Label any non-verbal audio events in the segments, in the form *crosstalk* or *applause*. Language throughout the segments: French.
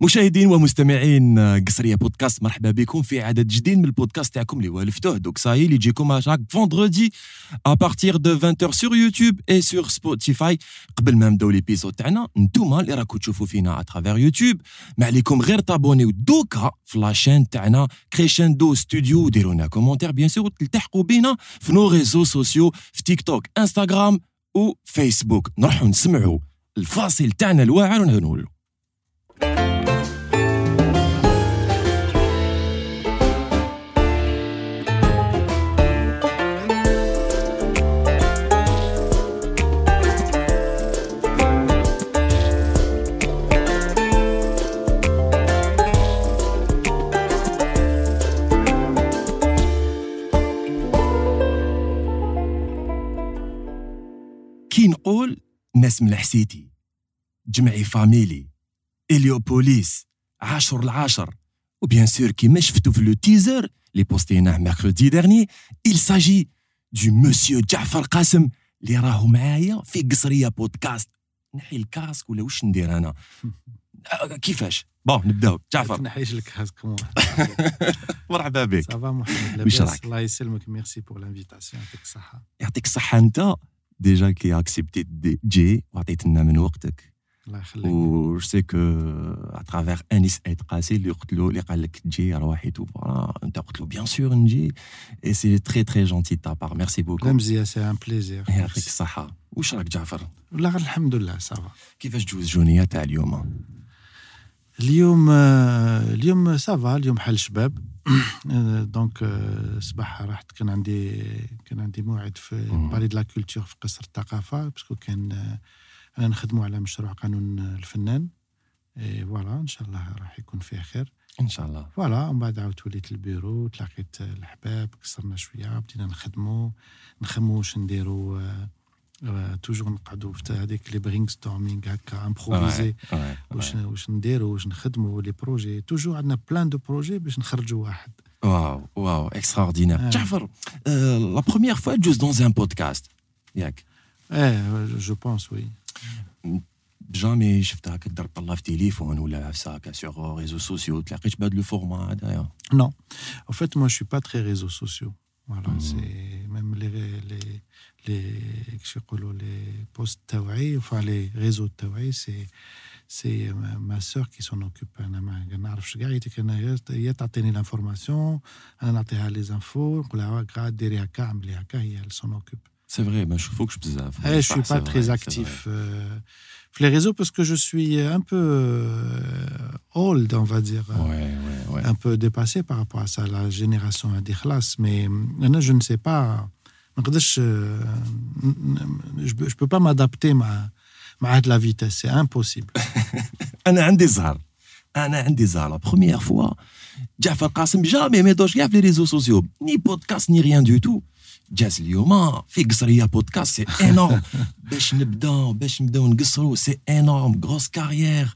مشاهدين ومستمعين قصرية بودكاست مرحبا بكم في عدد جديد من البودكاست تاعكم اللي والفتوه دوك ساي اللي يجيكم شاك فوندردي ا بارتير دو 20h سور يوتيوب اي سور سبوتيفاي قبل ما نبداو ليبيزود تاعنا نتوما اللي راكم تشوفوا فينا اترافير يوتيوب ما عليكم غير تابونيو دوكا في لاشين تاعنا كريشندو ستوديو ديروا لنا كومونتير بيان سور تلتحقوا بينا في نو ريزو سوسيو في تيك توك انستغرام وفيسبوك نروحوا نسمعوا الفاصل تاعنا الواعر ونقولوا كي نقول ناس من الحسيتي جمعي فاميلي إليوبوليس عاشر العاشر وبيان سور كيما شفتوا في لو تيزر اللي بوستيناه ميركودي ديرني il s'agit du مسيو جعفر قاسم اللي راهو معايا في قصرية بودكاست. نحي الكاسك ولا واش ندير أنا؟ *laughs* كيفاش؟ بون نبداو. جعفر. *laughs* نحيش لك هازكم *laughs* مرحبا بك. صافا محمد لاباس؟ الله يسلمك. ميرسي بور لانفيتاسيون يعطيك الصحة. يعطيك الصحة أنت. ديجا كي اكسبتي تجي وعطيت لنا من وقتك الله يخليك و جو سي كو اترافير انيس ايت قاسي اللي قلت له اللي قال لك تجي رواحي تو فوالا انت قلت له بيان سور نجي اي سي تري تري جونتي تا بار ميرسي بوكو لا مزيان سي ان بليزير يعطيك الصحة واش راك جعفر لا غير الحمد لله صافا كيفاش جوز جونية تاع اليوم اليوم آه، اليوم سافا اليوم حل شباب. *clears throat* آه، دونك آه، صباح رحت كان عندي كان عندي موعد في مم. بالي دو لا كولتور في قصر الثقافة باسكو كان أنا نخدموا على مشروع قانون الفنان. فوالا إن شاء الله راح يكون فيه خير. إن شاء الله. فوالا ومن بعد عاودت وليت للبيرو تلاقيت الحباب كسرنا شوية بدينا نخدموا نخمو واش نديرو آه، توجور نقعدوا في هذيك لي برينغ ستورمينغ هكا امبروفيزي Ouais, واش ouais. واش نديرو واش نخدموا لي بروجي توجور عندنا بلان دو بروجي باش نخرجوا واحد واو واو اكستراوردينير آه. جعفر لا بروميير فوا جوز دون ان بودكاست ياك ايه جو بونس وي جامي شفت هكا تضرب الله في تليفون ولا عفسه هكا سيغ ريزو سوسيو تلاقيتش بهذا لو فورما هذايا Non. En fait, moi, je suis pas très réseaux sociaux. Voilà, Mhm. c'est même les, les postes enfin les réseaux Tawaï, c'est c'est ma sœur qui s'en occupe. Elle a l'information, elle a les infos, elle s'en occupe. C'est vrai, mais il faut que je puisse. Eh, je ne suis pas très actif. Euh, les réseaux, parce que je suis un peu euh, old, on va dire. Euh, un peu dépassé par rapport à ça, la génération à mais euh, je ne sais pas ما نقدرش، euh, Je ne peux pas m'adapter مع مع هاد la vitesse. C'est impossible. انا عندي زهر انا عندي زهر لا بروميير فوا جعفر قاسم جامي ما يدورش كاع في لي ريزو سوسيو ني بودكاست ني ريان دو تو جاز اليوم في قصريه بودكاست سي انورم باش نبداو باش نبداو نقصرو سي انورم غروس كارير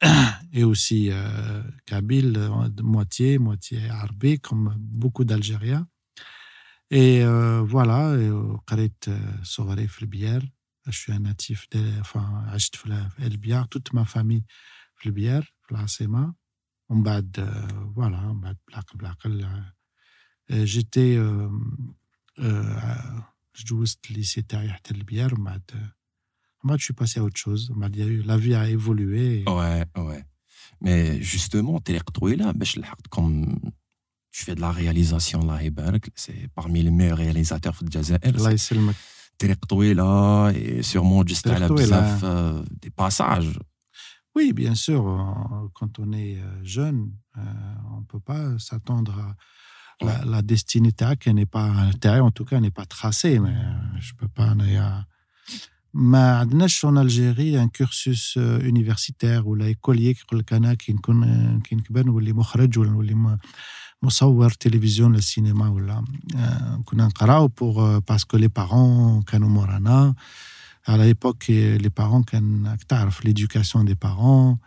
*clears throat* et aussi euh, kabyle, euh, moitié, moitié arabe, comme beaucoup d'Algériens. Et euh, voilà, je suis un natif, de, enfin, Elbiar, toute ma famille, Flibière, Flasema. On bad, euh, voilà, on bad, black, black. Euh, j'étais, je jouais au lycée Taïh Elbiar, on bad. Moi, je suis passé à autre chose. La vie a évolué. Et... Ouais, ouais. Mais justement, tu es retrouvé là, comme tu fais de la réalisation, là, ben, c'est parmi les meilleurs réalisateurs de Jazair. Tu es retrouvé là, et sûrement juste à la euh, des passages. Oui, bien sûr. Euh, quand on est euh, jeune, euh, on ne peut pas s'attendre à. La, la, destinée n'est pas, en tout cas, n'est pas tracée, mais euh, je ne peux pas ما عندناش en Algérie un cursus euh, universitaire ولا écolier كيقول لك انا كي نكون كي نكبر نولي مخرج ولا نولي م- مصور تلفزيون للسينما ولا آه، كنا نقراو بور باسكو لي بارون كانوا مورانا على ايبوك لي بارون كان تعرف ليدوكاسيون دي بارون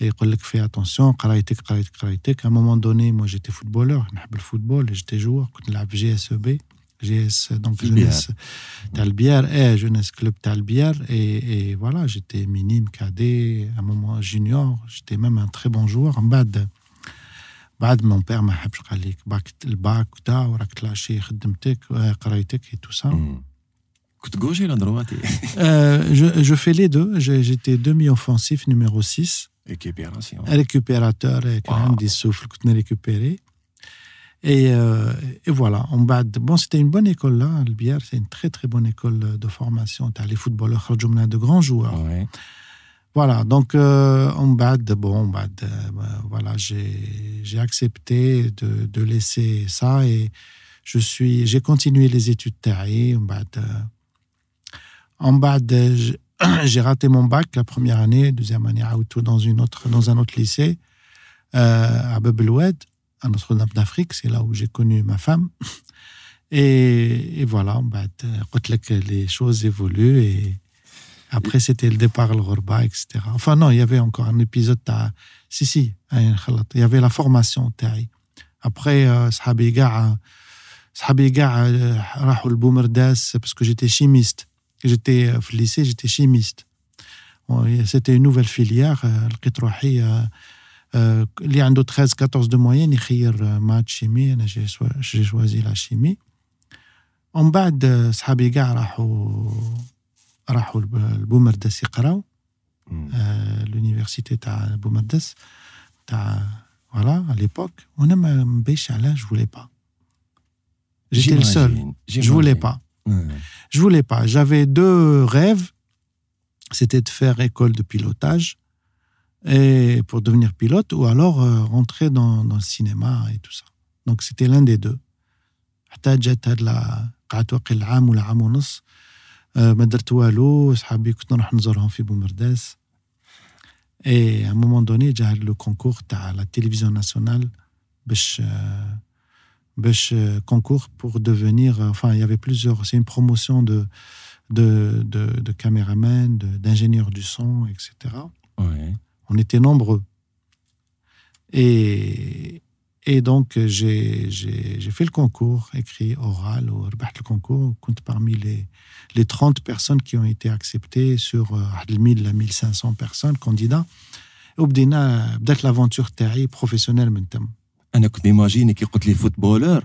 يقول لك في اتونسيون قرايتك قرايتك قرايتك ا مومون دوني مو جيتي فوتبولور نحب الفوتبول جيتي جوور كنت نلعب في جي اس او بي جي اس دونك جونيس تاع البيار ايه جونيس كلوب تاع البيار اي اي فوالا جيتي مينيم كادي ا مومون جونيور جيتي ميم ان تري بون جوور من بعد بعد مون بير ما حبش قال لك باك الباك وتا وراك تلاشي خدمتك قرايتك اي تو سا كنت gaucher ولا droite Euh, je, je fais les deux. J'ai- J'étais demi-offensif numéro 6, Récupération. récupérateur et quand Wow. même des souffles que tu récupéré. Et, euh, et, voilà, on bat. Bon, c'était une bonne école là, Albière, c'est une très très bonne école de formation. Tu as les footballeurs, de grands joueurs. Voilà, donc euh, on bat. Bon, on euh, bah, voilà, j'ai accepté de, de, laisser ça et. J'ai continué les études terrain. On. En bas, euh. *clears throat* j'ai raté mon bac la première année, deuxième année à Auto dans une autre dans un autre lycée euh, à Bebeloued à Notre-Dame d'Afrique, c'est là où j'ai connu ma femme. Et, et voilà, bah, les choses évoluent et après c'était le départ à l'Orba, etc. Enfin non, il y avait encore un épisode à... Si, si, il y avait la formation. Après, euh, Sahabi euh, Rahul Boumerdas, parce que j'étais chimiste. J'étais euh, au lycée, j'étais chimiste. C'était une nouvelle filière, le لقيت روحي euh, euh, اللي عنده 13 14 de moyenne يخير euh, maths chimie انا j'ai soi- j'ai choisi la chimie ومن بعد euh, صحابي كاع راحوا راحوا لب- لبومرداس يقراو Mm. euh, l'université تاع بومرداس تاع voilà à l'époque وانا ما نبيش علاه je voulais pas j'étais le seul J'imagine, je voulais j'imagine. pas Ouais. je voulais pas j'avais deux rêves c'était de faire école de pilotage et pour devenir pilote ou alors euh, rentrer dans, dans, le cinéma et tout ça. Donc c'était l'un des deux. Euh, et à un moment donné, j'ai le concours à la télévision nationale, euh, concours pour devenir, enfin, il y avait plusieurs, c'est une promotion de, de, de, de caméraman, d'ingénieur du son, etc. Ouais on était nombreux. Et, et donc, j'ai j'ai- j'ai fait le concours, écrit oral, ou ربحت le concours, compte parmi les, les 30 personnes qui ont été acceptées sur euh, 1000 à 1500 personnes, candidats. وبدينا بدات لافونتور تاعي بروفيسيونيل من تم انا كنت نيماجيني كي قلت لي فوتبولور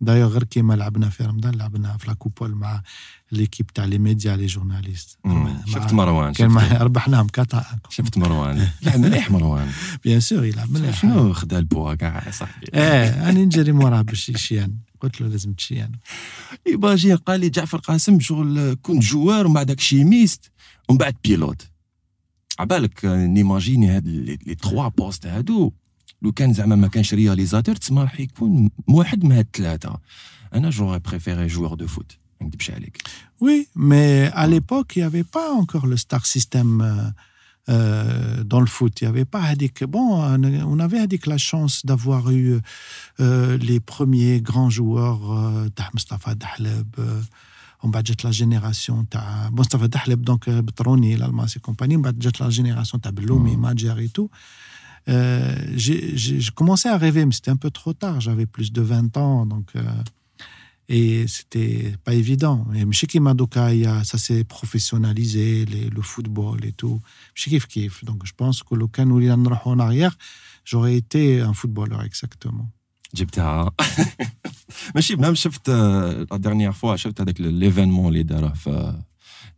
دايوغ غير كيما لعبنا في رمضان لعبنا في لاكوبول مع ليكيب تاع لي ميديا لي جورناليست. شفت مروان كان شفت, ربحناهم كاتا شفت مروان لعب مليح مروان بيان سور يلعب مليح شنو خدا البوا كاع صاحبي إيه أنا نجري موراه باش يشيان قلت له لازم تشيان يباجي قال لي جعفر قاسم شغل كنت جوار ومن بعدك شيميست ومن بعد بيلوت عبالك نيماجيني هاد لي تخوا بوست هادو لو كان زعما ما كانش رياليزاتور تسمى راح يكون واحد من هاد الثلاثه انا جوغي بريفيري جوار دو فوت ما نكذبش عليك Oui, mais à l'époque, il n'y avait pas encore le star system euh, euh, dans le foot. Il n'y avait pas Hadik. Bon, on avait Hadik la chance d'avoir eu euh, les premiers grands joueurs, euh, تاع Mustafa Dahleb, euh, ومن بعد جات لا جينيراسيون تاع مصطفى دحلب دونك بتروني l'Almas et compagnie من بعد جات لا جينيراسيون تاع بلومي Mm. ماجر et tout. Euh, j'ai j'ai- j'ai commencé à rêver, mais c'était un peu trop tard. J'avais plus de 20 ans, donc euh, et c'était pas évident. Et ماشي كيما دوكا يا- ça s'est professionnalisé, les- le football et tout. ماشي كيف كيف. Donc je pense que لو كان ولينا نروحوا en arrière, j'aurais été un footballeur exactement. جبتها ماشي بنام شفت لا ديرنيير فوا شفت هذاك ليفينمون اللي داروه في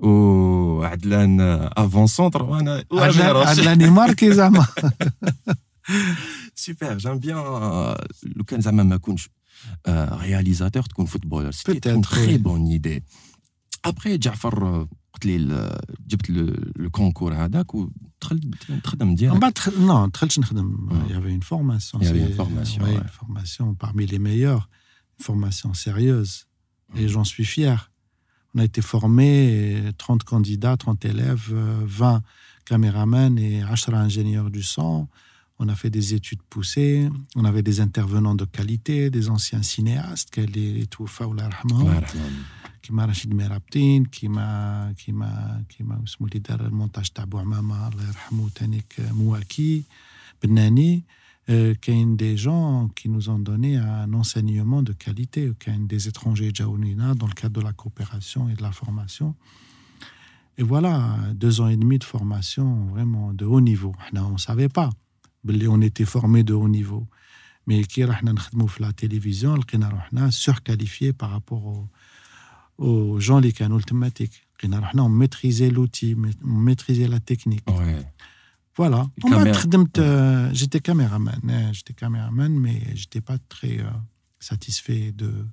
وعدلان افون سونتر وانا عدلان عدلان نيماركي زعما *laughs* سوبر جام بيان لو كان زعما ما كنتش رياليزاتور تكون فوتبولر سيتي تكون Peut-être, تري oui. بون ايدي ابخي جعفر آه، قلت لي ال- جبت لو كونكور هذاك ودخلت نخدم من ديالك بعد دخل- non دخلتش نخدم Mm. il y avait une formation Il y avait une c'est- formation, ouais, ouais. une formation parmi les meilleures une formation sérieuse et j'en suis fier On a été formés, 30 candidats, 30 élèves, euh, 20 caméramans et 10 ingénieurs du son. On a fait des études poussées, on avait des intervenants de qualité, des anciens cinéastes, qui Toufa ou Rahman, qui m'a Rachid Merabtin, qui m'a qui m'a qui m'a le montage Tabou Amama, Allah euh, Mouaki, Benani euh, qu'un des gens qui nous ont donné un enseignement de qualité, qu'un des étrangers Jaounina dans le cadre de la coopération et de la formation. Et voilà, deux ans et demi de formation vraiment de haut niveau. Ah on ne savait pas, on était formé de haut niveau. Mais qui est la télévision, on surqualifié par rapport aux, aux gens qui ont On maîtrisait l'outil, on maîtrisait la technique. Voilà. Euh, j'étais caméraman. Hein, j'étais caméraman, mais j'étais pas très euh, satisfait de.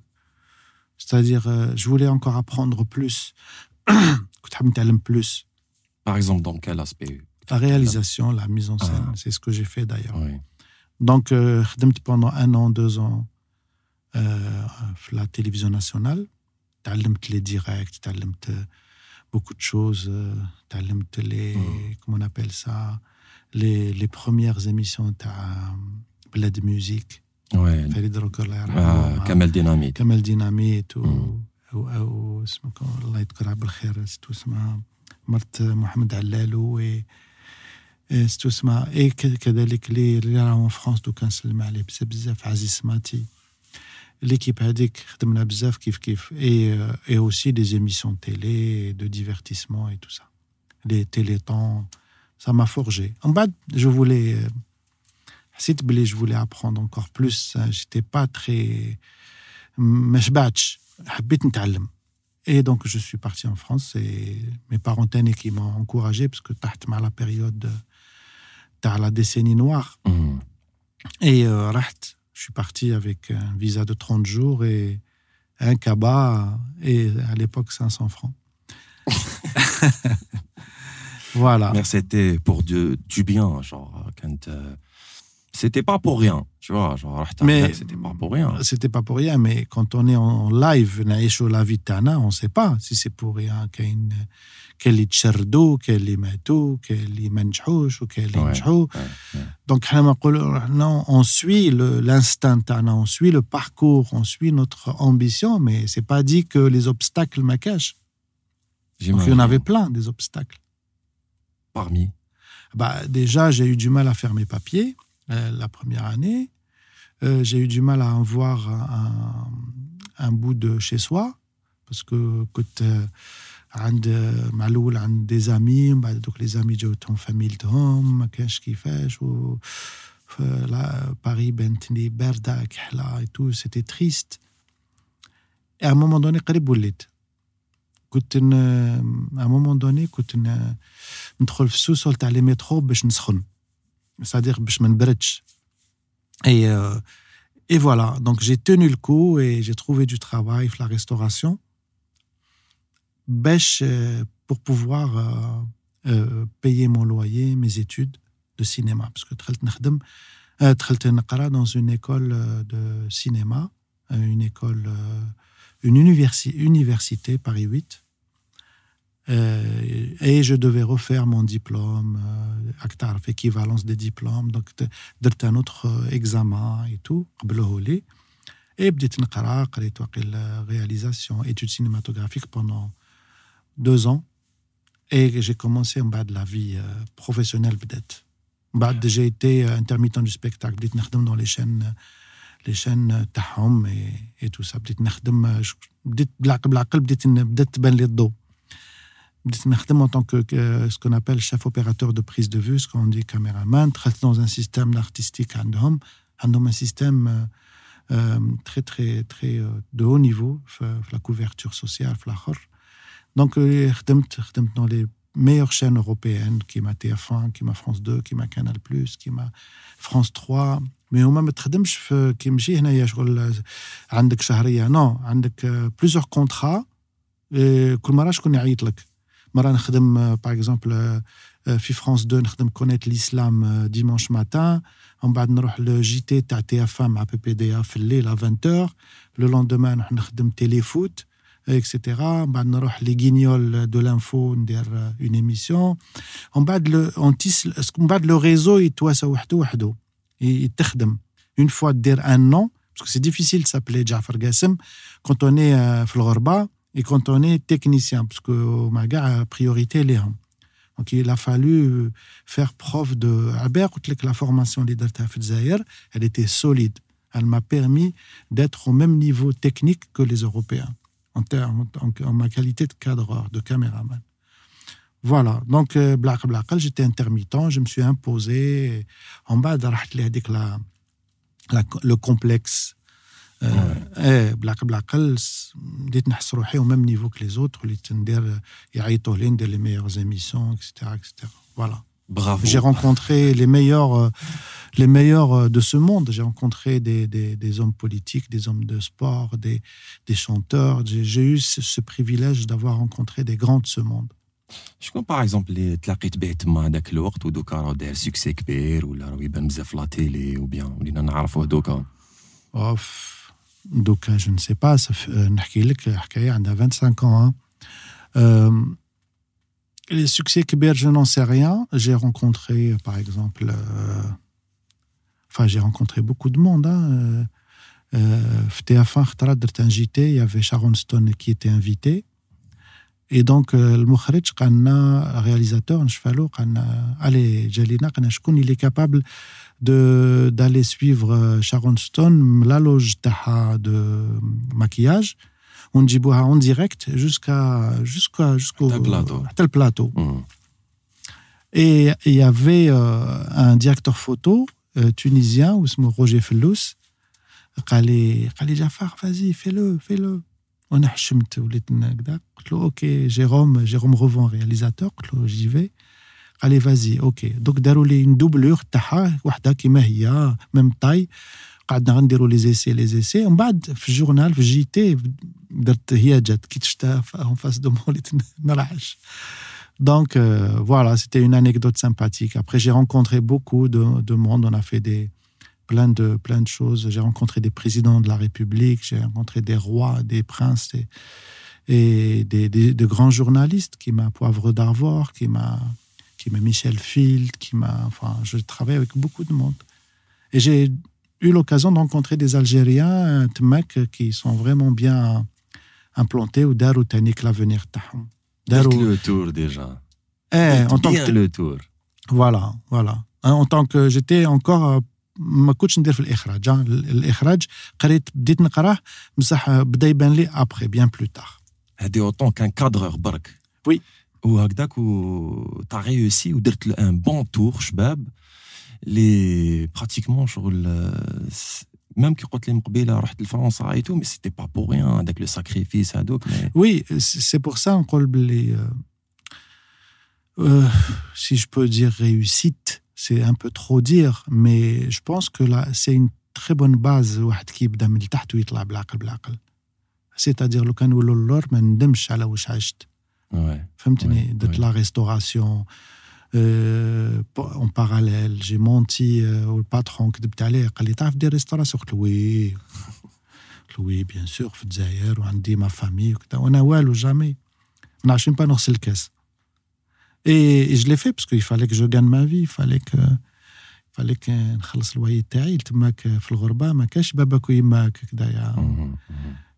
C'est-à-dire, euh, je voulais encore apprendre plus. *clears throat* plus. Par exemple, dans quel aspect? La réalisation, la mise en scène. Ah. C'est ce que j'ai fait d'ailleurs. Donc, pendant un an, deux ans, la télévision nationale, j'ai les directs, j'ai beaucoup de choses. euh, تعلمت les, Mm. comment on appelle ça, les, les premières émissions تاع بلاد ميوزيك Ouais. فريد روكر الله Ah, يرحمه مع Kamel Dynamite. كمال ديناميت و, Mm. و, و اسمه كو- الله يذكرها بالخير ستو اسمها مرت محمد علالو و ستو اسمها اي ك- كذلك اللي اللي راهو في فرنسا دوكا نسلم عليه بزاف بزاف عزيز سماتي ليكيب هذيك خدمنا بزاف كيف كيف اي اي اوسي دي زيميسيون تيلي دو ديفيرتيسمون اي تو سا لي تيليتون ça m'a forgé. En bas, je voulais. euh, حسيت بلي je voulais apprendre encore plus. hein, J'étais pas très. ما شبعتش حبيت نتعلم. Et donc, je suis parti en France et mes parents تاني qui m'ont encouragé parce que تحت مع la période تاع la décennie noire. Mm. Et euh, رحت, je suis parti avec un visa de 30 jours et un cabas et à l'époque 500 francs. *laughs* voilà. Mais c'était pour du, du bien, genre, quand. euh, c'était pas pour rien. Tu vois, mais c'était pas pour rien. C'était pas pour rien, mais quand on est en live, on la vitana, on sait pas si c'est pour rien. Quel est tcherdou, quel est matou, quel est manjhouch ou quel est Donc, on suit l'instinct, on suit le parcours, on suit notre ambition, mais c'est pas dit que les obstacles me cachent. Donc, il y en avait plein des obstacles. Parmi bah, Déjà, j'ai eu du mal à faire mes papiers. euh, la première année. Euh, j'ai eu du mal à avoir un, un bout de chez soi parce que كنت آه، عند مع الاول عند des amis من بعد دوك les amis جاوتهم فاميلتهم ما كانش كيفاش و ف- لا باري بانت لي بارده كحله et tout c'était triste et à un moment donné قريب وليت كنت ن- à un moment donné كنت ن- ندخل في السوسول تاع لي مترو باش نسخن c'est-à-dire et, euh, et voilà, donc j'ai tenu le coup et j'ai trouvé du travail, la restauration, euh, pour pouvoir euh, euh, payer mon loyer, mes études de cinéma, parce que je dans une école de cinéma, une école, une université Paris 8, et je devais refaire mon diplôme, euh, acte équivalence des diplômes, donc درت un autre euh, examen et tout, قبلوه لي. Et بديت نقرا قريت واقيل réalisation, études cinématographiques pendant deux ans. Et j'ai commencé من بعد la vie euh, professionnelle بدات. من بعد j'ai été euh, intermittent du spectacle, بديت نخدم dans les chaînes les chaînes تاعهم et, et tout ça. بديت نخدم بديت بالعقل بالعقل بديت بدات تبان لي الضوء. en tant que, ce qu'on appelle chef opérateur de prise de vue, ce qu'on dit caméraman, dans un système artistique un système euh, euh, très très très euh, de haut niveau, la couverture sociale, Donc, dans les meilleures chaînes européennes, qui m'a TF1, qui m'a France 2, qui m'a Canal+, qui m'a France 3, mais on ما تخدمش في كي مشي هنايا شغل عندك شهريه نو عندك بليزيور كونترا كل مره شكون يعيط لك مره نخدم باغ اكزومبل في فرانس 2 نخدم كونيت الاسلام ديمانش ماتان ومن بعد نروح لو جي تي تاع تي اف مع بي بي دي في الليل 20 لو لوندومان نروح نخدم تيلي فوت اكسيتيرا من بعد نروح لي غينيول دو لانفو ندير اون ايميسيون ومن بعد لو اون تيس من بعد لو ريزو يتواسى وحده وحده يتخدم اون فوا دير ان نون باسكو سي ديفيسيل سابلي جعفر قاسم كونت اوني في الغربه et quand on est technicien, parce que ma gare a priorité les Donc il a fallu faire preuve de. la formation leader elle était solide. Elle m'a permis d'être au même niveau technique que les Européens, en, termes, en, ma qualité de cadreur, de caméraman. Voilà, donc euh, j'étais intermittent, je me suis imposé. En bas, le complexe ايه بالعقل بالعقل بديت نحس روحي au même niveau que les autres وليت ندير يعيطوا لي ندير les meilleures émissions etc etc voilà Bravo. J'ai rencontré les meilleurs, euh, les meilleurs euh, de ce monde. J'ai rencontré des, des, des, hommes politiques, des hommes de sport, des, des chanteurs. J'ai eu ce, ce privilège d'avoir rencontré des grands de ce monde. شكون باغ اكزومبل اللي تلاقيت به تما هذاك الوقت ودوكا راه داير سوكسي كبير ولا راه يبان بزاف لا تيلي وبيان ولينا نعرفوه دوكا اوف Donc, je ne sais pas, ça fait, a 25 ans. Hein. Euh, les succès Kébir, je n'en sais rien. J'ai rencontré, par exemple, euh, enfin, j'ai rencontré beaucoup de monde. Hein. Euh, il y avait Sharon Stone qui était invité. Et donc, le Moukhrij, réalisateur, allez, Jalina, il est capable d'aller suivre euh, Sharon Stone, la loge de maquillage, on dit en direct jusqu'à jusqu'à jusqu'au tel plateau. Mm. Et il y avait euh, un directeur photo euh, tunisien, Roger Fellous, qui a dit Jafar, vas-y, fais-le, fais-le. On a ok, Jérôme, Jérôme Revent, réalisateur, j'y vais Allez, vas-y, ok. Donc, déroulé une doublure, taha, wahda kima hiya, même taille. قعدنا غنديروا لي زيسي لي زيسي ومن بعد في الجورنال في جي تي درت هي جات كي تشتا اون فاس دو موليت نرعش Donc euh, voilà, c'était une anecdote sympathique. Après, j'ai rencontré beaucoup de, de, monde. On a fait des, plein, de, plein de choses. J'ai rencontré des présidents de la République, j'ai rencontré des rois, des princes et, et des, des, de grands journalistes qui m'a Poivre d'Arvor, qui m'a qui m'a Michel Field, qui m'a. Enfin, je travaille avec beaucoup de monde. Et j'ai eu l'occasion de rencontrer des Algériens, mecs qui sont vraiment bien implantés ou Darou Tanik l'avenir Tahom. le tour déjà. Eh, en tant que le tour. Voilà, voilà. Hein, en tant que j'étais encore ما كنتش ندير في الاخراج الاخراج قريت بديت نقراه بصح بدا يبان لي ابخي بيان بلو تار هذه اوتون كان كادرور برك وي وهكذاك و تا ريوسي ودرت ان بون تور شباب لي براتيكمون شغل ميم كي قلت لي من قبيله رحت لفرنسا اي تو مي سيتي با بور ريان هذاك لو ساكريفيس هذوك وي سي بور سا نقول بلي si je peux dire réussite, c'est un peu trop dire, mais je pense que là, c'est une très bonne base واحد كي يبدا من تحت ويطلع بالعقل بالعقل. C'est-à-dire لو كان نقولوا اللور ما ندمش على واش عشت. Ouais. de la restauration. Euh, en parallèle, j'ai menti euh, au patron qui dit allez, il y a des restaurations. Oui, *laughs* oui, bien sûr, on dit ma famille, on a ou jamais. On n'a pas dans le caisse. Et, et je l'ai fait parce qu'il fallait que je gagne ma vie, il fallait que il fallait que نخلص الواي تاعي تماك في الغربه ما كاش باباك ويماك كدايا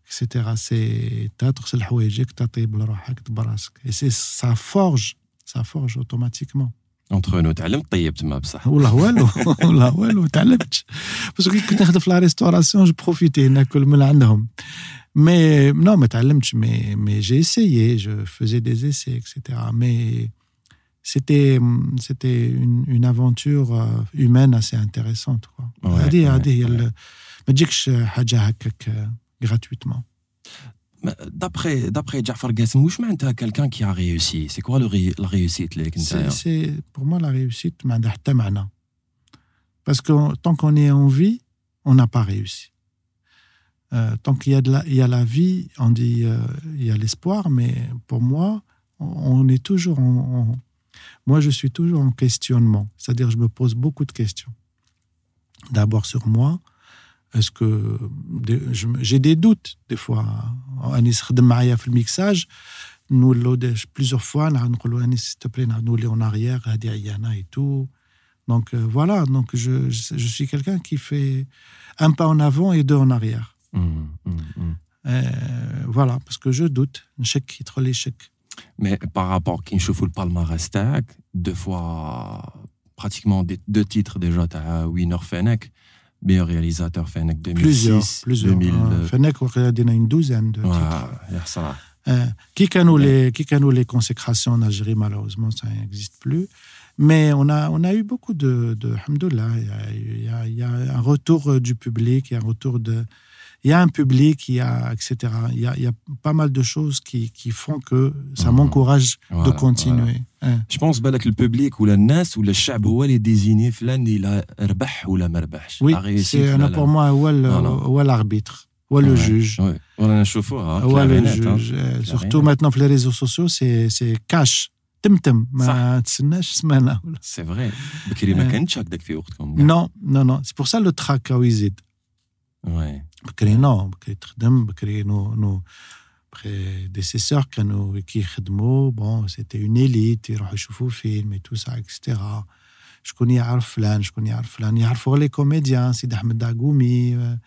etc. C'est تغسل حوايجك تطيب لروحك براسك et c'est ça forge ça forge automatiquement اونتر نو تعلمت طيب تما بصح والله والو والله والو ما تعلمتش باسكو كنت نخدم في لا ريستوراسيون جو بروفيتي ناكل من عندهم Mais non, mais mais, mais j'ai essayé, je faisais des essais, etc. Mais c'était c'était une, une aventure euh, humaine assez intéressante quoi. Ouais, هذه ouais, هذه هي ouais. ال- ما تجيكش حاجه هكاك gratuitement. D'après, d'après Jafar Gassem, quelqu'un qui a réussi. C'est quoi le, la réussite c'est, c'est, Pour moi, la réussite, parce que tant qu'on est en vie, on n'a pas réussi. Euh, tant qu'il y a, de la, il y a la vie, on dit euh, il y a l'espoir, mais pour moi, on, est toujours en, Moi, je suis toujours en questionnement. C'est-à-dire, je me pose beaucoup de questions. D'abord sur moi, est-ce que des- je me- j'ai des doutes des fois. أنيس خدم معايا في الميكساج نولو داش plusieurs fois نعاود نقولوا أنيس s'il te plaît نعاود نولي en arrière هذه عيانة et tout. Donc euh, voilà, donc je, je, je suis quelqu'un qui fait un pas en avant et deux en arrière. Hmm, hmm, hmm. Euh, voilà, parce que je doute. نشك يدخل لي شك. Mais par rapport كي نشوفوا البالمارès تاعك deux fois pratiquement des- deux titres déjà تاع وينر فانك meilleur réalisateur Fennec 2006 plusieurs, plusieurs. 2000 ah, Fennec il y a une douzaine de titres euh, qui canaux ouais. les qui les consécrations en Algérie malheureusement ça n'existe plus mais on a on a eu beaucoup de de il il y, a un retour euh, du public il y a un retour de il y a un public, il y a, etc. Il y a, il y a pas mal de choses qui, qui font que ça Mhm. m'encourage de Voilà, continuer. Hein. Je pense بالك الببليك ولا الناس ولا الشعب هو اللي ديزيني فلان اللي ربح ولا ما ربحش Oui, La réussite c'est ولا un- لا. pour moi, هو ال- Voilà. هو l'arbitre, هو le Ouais. juge. Ouais. ولا نشوفوها هو le كلارينات، hein. juge. Euh, Surtout Clarinette. maintenant, sur les réseaux sociaux, c'est c'est cash. تمتم ما تسناش سمانه ولا سي فري بكري ما آه. كانتش هكذاك في وقتكم Non, non, non. C'est pour ça le trac où يزيد. وي بكري نو بكري تخدم بكري نو نو prédécesseurs كانوا كي يخدموا بون سيتي اون élite يروحوا يشوفوا فيلم et tout ça etc. شكون يعرف فلان شكون يعرف فلان يعرفوا غير لي كوميديان سيدي احمد داغومي آه،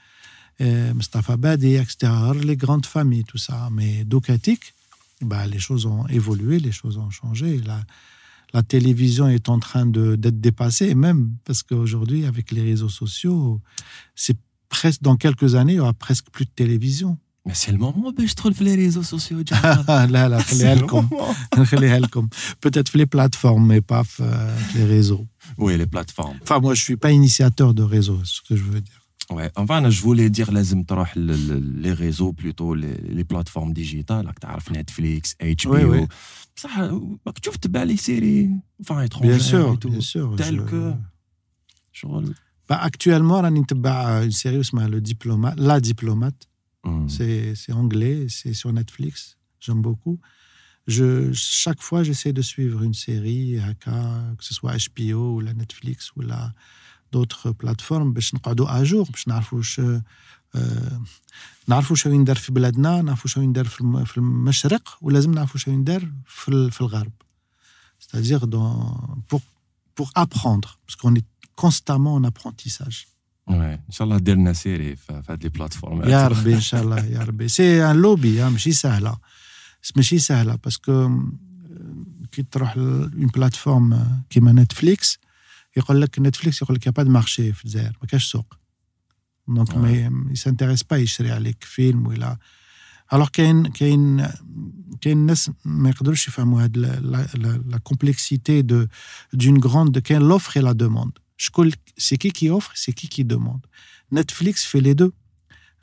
آه، مصطفى بادي etc. غير لي grandes familles tout ça. Mais دوكاتيك bah, les choses ont évolué, les choses ont changé. La, la télévision est en train de- d'être dépassée, même parce qu'aujourd'hui, avec les réseaux sociaux, c'est presque dans quelques années, il y aura presque plus de télévision. Mais c'est le moment où je trouve les réseaux sociaux. *laughs* Ah, là, là, *laughs* Peut-être les plateformes, mais pas euh, les réseaux. Oui, les plateformes. Enfin, moi, je ne suis pas initiateur de réseaux, c'est ce que je veux dire. Ouais, enfin, je voulais dire les réseaux plutôt, les, les plateformes digitales, tu Netflix, HBO. Oui, oui. Ça, euh, tu vois, les séries, enfin, étrangères. Bien sûr, bien sûr. Telles que. Bah, actuellement, راني نتبع une série اسمها Le Diplomate, La Diplomate. Hmm. C'est c'est anglais, c'est sur Netflix. J'aime beaucoup. Je, chaque fois, j'essaie de suivre une série, haka, que ce soit HBO ou la Netflix ou la d'autres plateformes, باش نقعدوا à jour, باش نعرفوا واش آه، نعرفوا شنو يندار في بلادنا، نعرفوا شنو يندار في الم- في المشرق ولازم نعرفوا شنو يندار في ال- في الغرب. C'est-à-dire dans, pour, pour apprendre, parce qu'on est constamment en apprentissage. Ouais. ان شاء الله دير لنا سيري في في هاد لي بلاتفورم يا ربي ان شاء الله يا ربي سي ان لوبي ماشي سهله ماشي سهله باسكو كي تروح اون بلاتفورم كيما نتفليكس يقول لك نتفليكس يقول لك يا با دو مارشي في الجزائر ما كاش سوق دونك ما يسانتيريس با يشري عليك فيلم ولا الوغ كاين كاين كاين ناس ما يقدروش يفهموا هاد لا كومبلكسيتي دو دون غروند كاين لوفر اي لا دوموند C'est qui qui offre, c'est qui qui demande. Netflix fait les deux.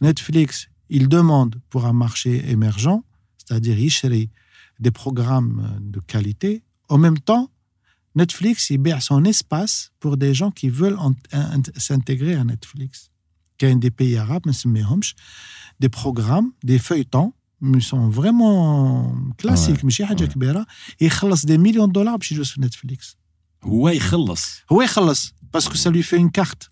Netflix, il demande pour un marché émergent, c'est-à-dire Ishri, des programmes de qualité. En même temps, Netflix, il perd son espace pour des gens qui veulent s'intégrer à Netflix. Il y a des pays arabes, des programmes, des feuilletons, mais sont vraiment classiques. Ouais, ouais. Des millions de dollars chez Netflix. هو يخلص هو يخلص parce que ça lui fait une carte.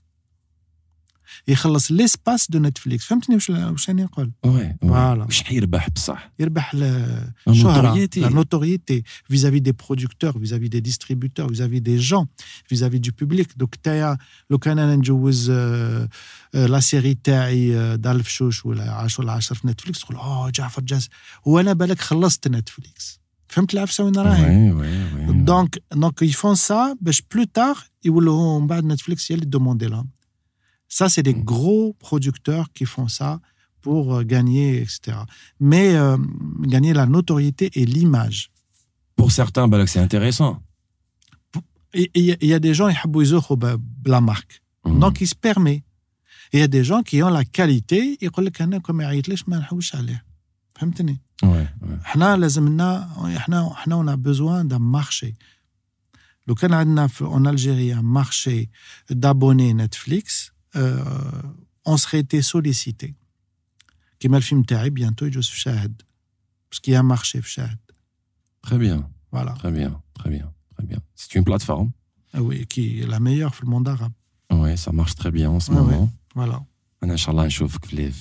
يخلص l'espace de Netflix فهمتني واش واش راني نقول وي Voilà. واش حيربح بصح يربح ال- الشهرة notoriété. la notoriété vis-à-vis des producteurs vis-à-vis des distributeurs vis-à-vis des gens vis-à-vis du public donc تايا لو كان انا نجوز آه، آه، لا سيري تاعي آه، دار الفشوش ولا 10 ولا 10 في نتفليكس تقول اه جعفر جاز وانا بالك خلصت نتفليكس donc, donc, ils font ça, plus tard, ils vont Netflix demander là. Ça, c'est des mm. gros producteurs qui font ça pour euh, gagner, etc. Mais euh, gagner la notoriété et l'image. Pour certains, bah c'est intéressant. Il y, a des gens qui ont euh, bah, la marque. Mm. Donc, ils se permettent. Il y a des gens qui ont la qualité, ils disent comme فهمتني Ouais, ouais. احنا لازمنا احنا احنا on a besoin d'un marché لو كان عندنا في en Algérie un marché d'abonnés Netflix euh, on serait été sollicité كيما الفيلم تاعي bientôt يجوز في شاهد parce qu'il y a un marché في شاهد Très bien, voilà très bien, très bien, très bien. C'est une plateforme. Ah oui qui est la meilleure في le monde arabe Ouais, ça marche très bien en ce Ouais, moment. voilà انا ان شاء الله نشوفك في لي ان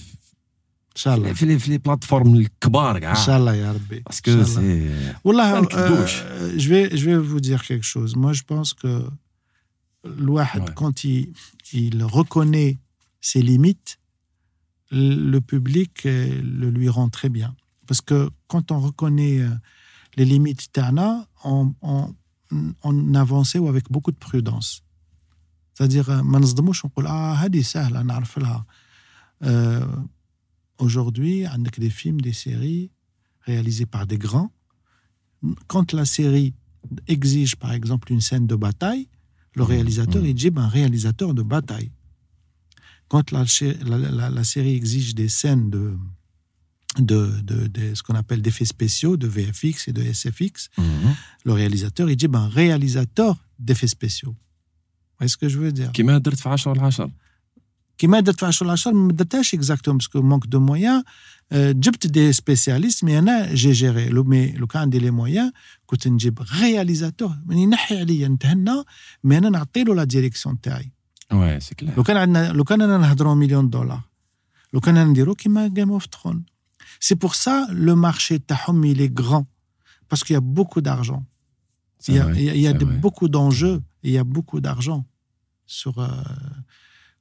شاء الله في لي في لي بلاتفورم الكبار ان كاع شاء الله يا ربي باسكو إن شاء الله. سي Wallah, ما نكذبوش. euh, je, vais, je vais vous dire quelque chose. Moi, je pense que l'Ouahad, Ouais. quand il, il reconnaît ses limites, le public euh, le lui rend très bien. Parce que quand on reconnaît euh, les limites Tana, on, on, on avançait avec beaucoup de prudence. C'est-à-dire, euh, ما نصدموش ونقول ah هذه سهلة نعرف لها. Aujourd'hui, avec des films, des séries réalisées par des grands, quand la série exige par exemple une scène de bataille, le réalisateur, il dit ben, un réalisateur de bataille. Quand la, ché- la, la- la série exige des scènes de, de, de- de ce qu'on appelle d'effets spéciaux, de VFX et de SFX, Mhm. le réalisateur, il dit ben, réalisateur d'effets spéciaux. Vous voyez ce que je veux dire? qui m'aide à faire l'achat, mais me détache exactement parce que manque de moyens. J'ai des spécialistes, mais il y en a, j'ai géré. Mais le cas des moyens, quand j'ai réalisateur, mais il on a la direction de taille. Ouais, c'est clair. Le Canada, e le Canada a un million de dollars. Le Canada dit qui m'a Game of Thrones. C'est pour ça le marché Tahom il est grand parce qu'il y a beaucoup d'argent. Il y a, beaucoup d'enjeux, il y a beaucoup d'argent sur. Euh,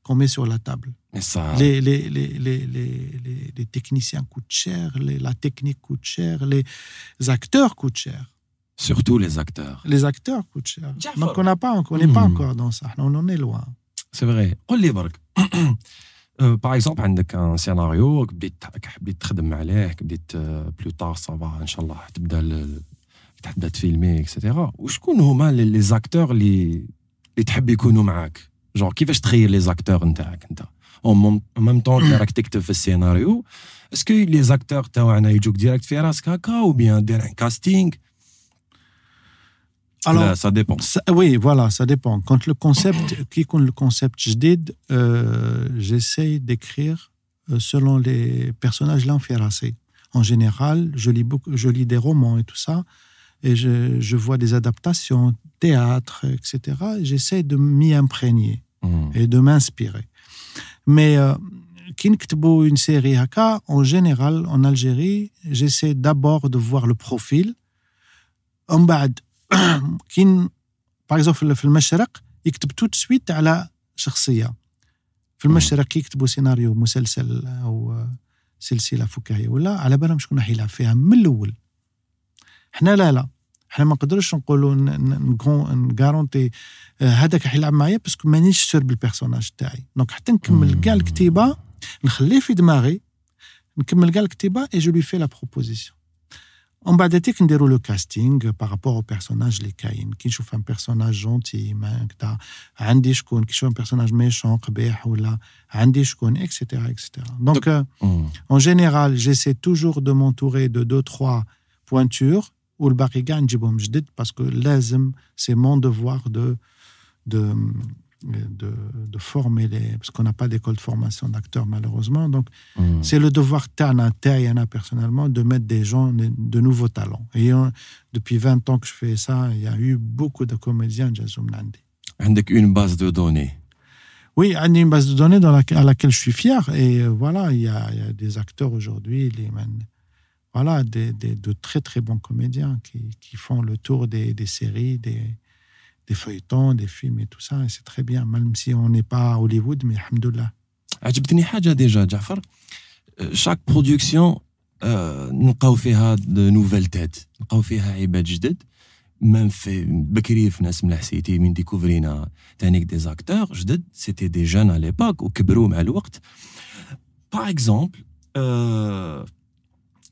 qu'on met sur la table Mais ça, les, les, les, les, les, les- les techniciens coûtent cher, les- la technique coûte cher, les acteurs coûtent cher. surtout les acteurs. Les acteurs coûtent cher. Jafar. Donc on n'a pas, on n'est pas Hmm. encore dans ça. On en est loin. C'est vrai. *clears throat* قول لي برك باغ اكزومبل عندك ان سيناريو بديت حبيت تخدم عليه بديت بلو طار صافا ان شاء الله تبدا ال- تبدا تفيلمي اكسيتيرا وشكون هما لي زاكتور اللي اللي تحب يكونوا معاك جون كيفاش تخيل لي زاكتور نتاعك انت اون ميم طون كي راك تكتب في السيناريو اسكو لي زاكتور تاعنا يجوك ديريكت في راسك هكا او بيان دير ان كاستينغ Alors, ça dépend ça- oui, voilà, ça dépend. Quand le concept, *coughs* qui compte le concept جديد, euh, j'essaye d'écrire euh, selon les personnages l'inféracés. En général, je lis, beaucoup, je lis des romans et tout ça, et je, je vois des adaptations, théâtre, etc. et J'essaie de m'y imprégner. مم. et de m'inspirer. Mais euh, qui نكتبوا une série haka, en général, en Algérie, j'essaie d'abord de voir le profil. ومن بعد *coughs* كي par exemple في المشرق يكتب tout de suite على شخصية. في المشرق يكتبوا سيناريو مسلسل أو سلسلة فكاهية ولا على بالهم شكون راح يلعب فيها من الأول. احنا لا لا احنا ما نقدرش نقولوا نغارونتي هذاك راح يلعب معايا باسكو مانيش سور بالبيرسوناج تاعي دونك حتى نكمل كاع الكتيبه نخليه في دماغي نكمل كاع الكتيبه اي جو لي في لا بروبوزيسيون ومن بعد هذيك نديروا لو كاستينغ بارابور او بيرسوناج اللي كاين كي نشوف ان بيرسوناج جونتي ما هكذا عندي شكون كي نشوف ان بيرسوناج ميشون قبيح ولا عندي شكون اكسيتيرا اكسيتيرا دونك مم. En général, j'essaie toujours de m'entourer de deux, trois pointures ou le barigan نجيبهم جدد parce que لازم c'est mon devoir de, de, de, de former les... Parce qu'on n'a pas d'école de formation d'acteurs malheureusement. Donc, مم. c'est le devoir تاعنا تاعي أنا personnellement de mettre des gens, de nouveaux talents. Et euh, depuis 20 ans que je fais ça, il y a eu beaucoup de comédiens جازوا من عندي. عندك une base de données Oui, عندي une base de données dans laquelle, à laquelle je suis fier. Et euh, voilà, il y a, il y a des acteurs aujourd'hui, les man- voilà, des, des- de très très bons comédiens qui, qui font le tour des, des séries, des, des feuilletons, des films et tout ça. Et c'est très bien, même si on n'est pas à Hollywood, mais alhamdoulilah. عجبتني حاجه ديجا جعفر شاك برودكسيون نلقاو فيها نوفيل تيت نلقاو فيها عباد جدد مام في بكري في ناس ملاح سيتي من ديكوفرينا تانيك دي زاكتور جدد سيتي دي جون على ليبوك وكبروا مع الوقت باغ اكزومبل آه،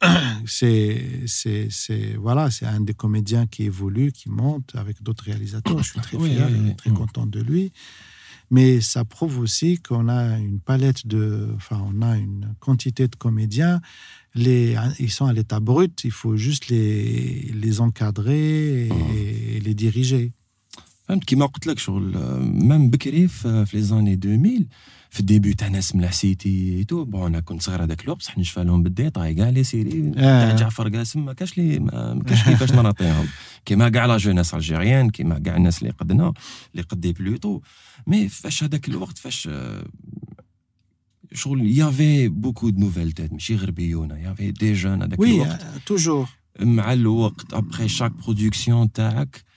*clears throat* c'est, c'est, c'est, voilà, c'est un des comédiens qui évolue, qui monte avec d'autres réalisateurs. Je suis très Oui, fier oui, oui. et très Mm. content de lui. Mais ça prouve aussi qu'on a une palette de, enfin, on a une quantité de comédiens. Les, ils sont à l'état brut. Il faut juste les, les encadrer et, et les diriger. فهمت كيما قلت لك شغل آه، مام بكري في في لي زاني 2000 في الديبي تاع ناس ملاح سيتي تو. بون أنا كنت صغير هذاك الوقت بصح نشفى لهم بالديتاي كاع لي سيري تاع آه. جعفر قاسم ما كاش لي ما كاش كيفاش نعطيهم. كيما كاع لا جونيس الجيريان كيما كاع الناس اللي قدنا اللي قدي بلوتو مي فاش هذاك الوقت فاش آه، شغل يافي بوكو دو نوفيل تيت ماشي غير بيونا يافي دي جون هذاك الوقت. euh, toujours. مع الوقت ابخي شاك برودكسيون تاعك آه،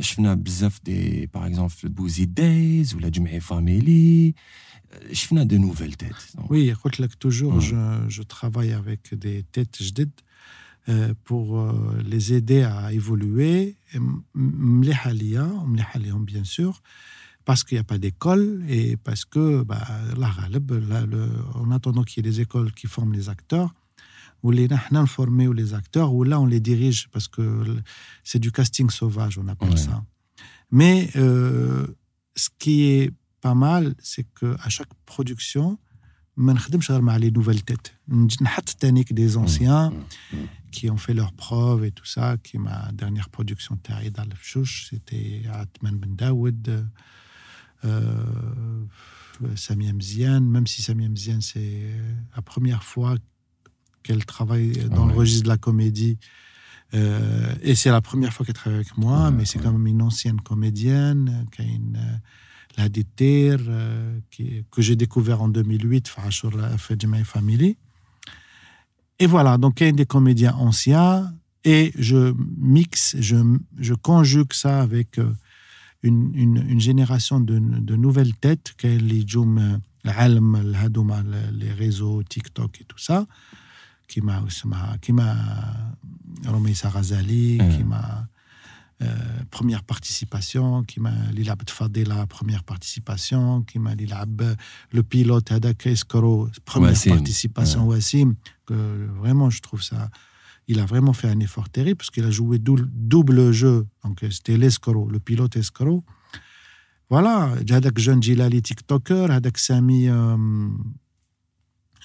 شفنا بزاف دي باغ اكزومبل في بوزي دايز ولا جمعي فاميلي آه، شفنا دو نوفيل تيت Oui, قلت لك toujours, Mm. je, je travaille avec des têtes جدد euh, pour euh, les aider à évoluer. Et m- مليحة ليا ومليحة ليهم bien sûr parce qu'il n'y a pas d'école et parce que bah, la غالب, là, le, en attendant qu'il y ait des écoles qui forment les acteurs Ah, on les acteurs, ou là on les dirige, parce que c'est du casting sauvage, on appelle ça. Mais euh, ce qui est pas mal, c'est qu'à chaque production, on ne les nouvelles têtes. On des mm, anciens mm, mm. qui ont fait leurs preuves et tout ça, qui ma dernière production, c'était Atman Ben Daoud. Euh, euh Mzian, même si Sami Mzian, c'est euh, la première fois qu'elle travaille dans le registre de la comédie. Euh, et c'est la première fois qu'elle travaille avec moi, mais c'est ouais. quand même une ancienne comédienne, qui a une, euh, la euh, que j'ai découvert en 2008, sur la Fedjemaï Family. Et voilà, donc il y a des comédiens anciens, et je mixe, je, conjugue ça avec une, génération de, nouvelles têtes, qu'est les les réseaux TikTok et tout ça كيما اسمها كيما رميسة غزالي آه. كيما آه، première participation كيما اللي لعبت فاضلة première participation كيما اللي لعب le pilote هذاك اسكرو première وسيم. participation آه. Wassim que vraiment je trouve ça il a vraiment fait un effort terrible parce qu'il a joué dou- double jeu. Donc, euh, c'était l'escroc, le pilote escroc. Voilà, هذاك جون جيلالي تيك توكر هذاك سامي آم،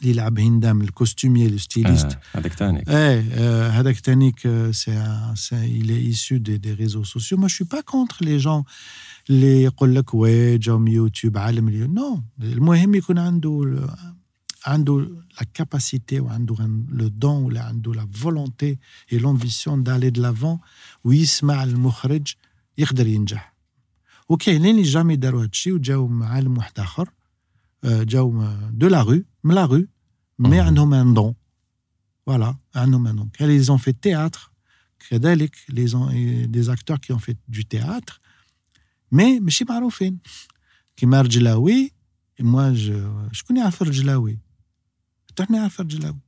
اللي لعب هندام الكوستوميي لو ستيليست آه، هذاك تاني Eh, euh, Hadak Tanik, euh, c'est un- c'est- il est issu des, des réseaux sociaux. Moi, je suis pas contre les gens اللي يقول لك وي جاهم يوتيوب عالم اليوم نو المهم يكون عنده ال- عنده la capacité وعنده le don ولا عنده la volonté et l'ambition d'aller de l'avant ويسمع المخرج يقدر ينجح وكاينين اللي جامي داروا هادشي وجاو من عالم واحد اخر آه، جاو دو لا رue من لا rue مي مهم. عندهم ان دون Voilà, un homme, un homme. Ils ont fait théâtre, كذلك les ont, des acteurs qui ont fait du théâtre, mais ماشي معروفين كيما رجلاوي moi je شكون يعرف رجلاوي؟ حتى حنا يعرف رجلاوي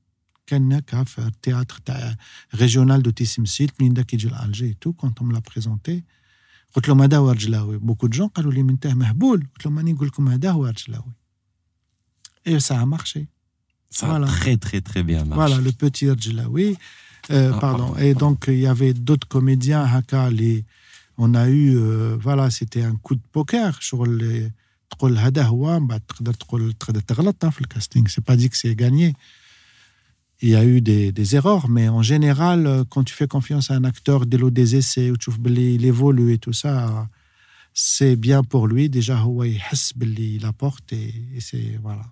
كان هكا في التياتر تاع ريجيونال دو تيسمسيل منين داك يجي لالجي تو كونت لا بريزونتي قلت لهم هذا هو رجلاوي بوكو دو جون قالوا لي من تاه مهبول قلت لهم راني نقول لكم هذا هو رجلاوي Et ça a marché. Ça a très, très, très bien marché. Voilà, le petit Rjlaoui. Euh, ah, pardon. Et donc, il y avait d'autres comédiens, Haka, on a eu, euh, voilà, c'était un coup de poker sur les. Le casting, c'est pas dit que c'est gagné. Il y a eu des, erreurs, mais en général, euh, quand tu fais confiance à un acteur dès le des essais, où tu il évolue et tout ça, c'est bien pour lui. Déjà, il apporte et, et c'est voilà.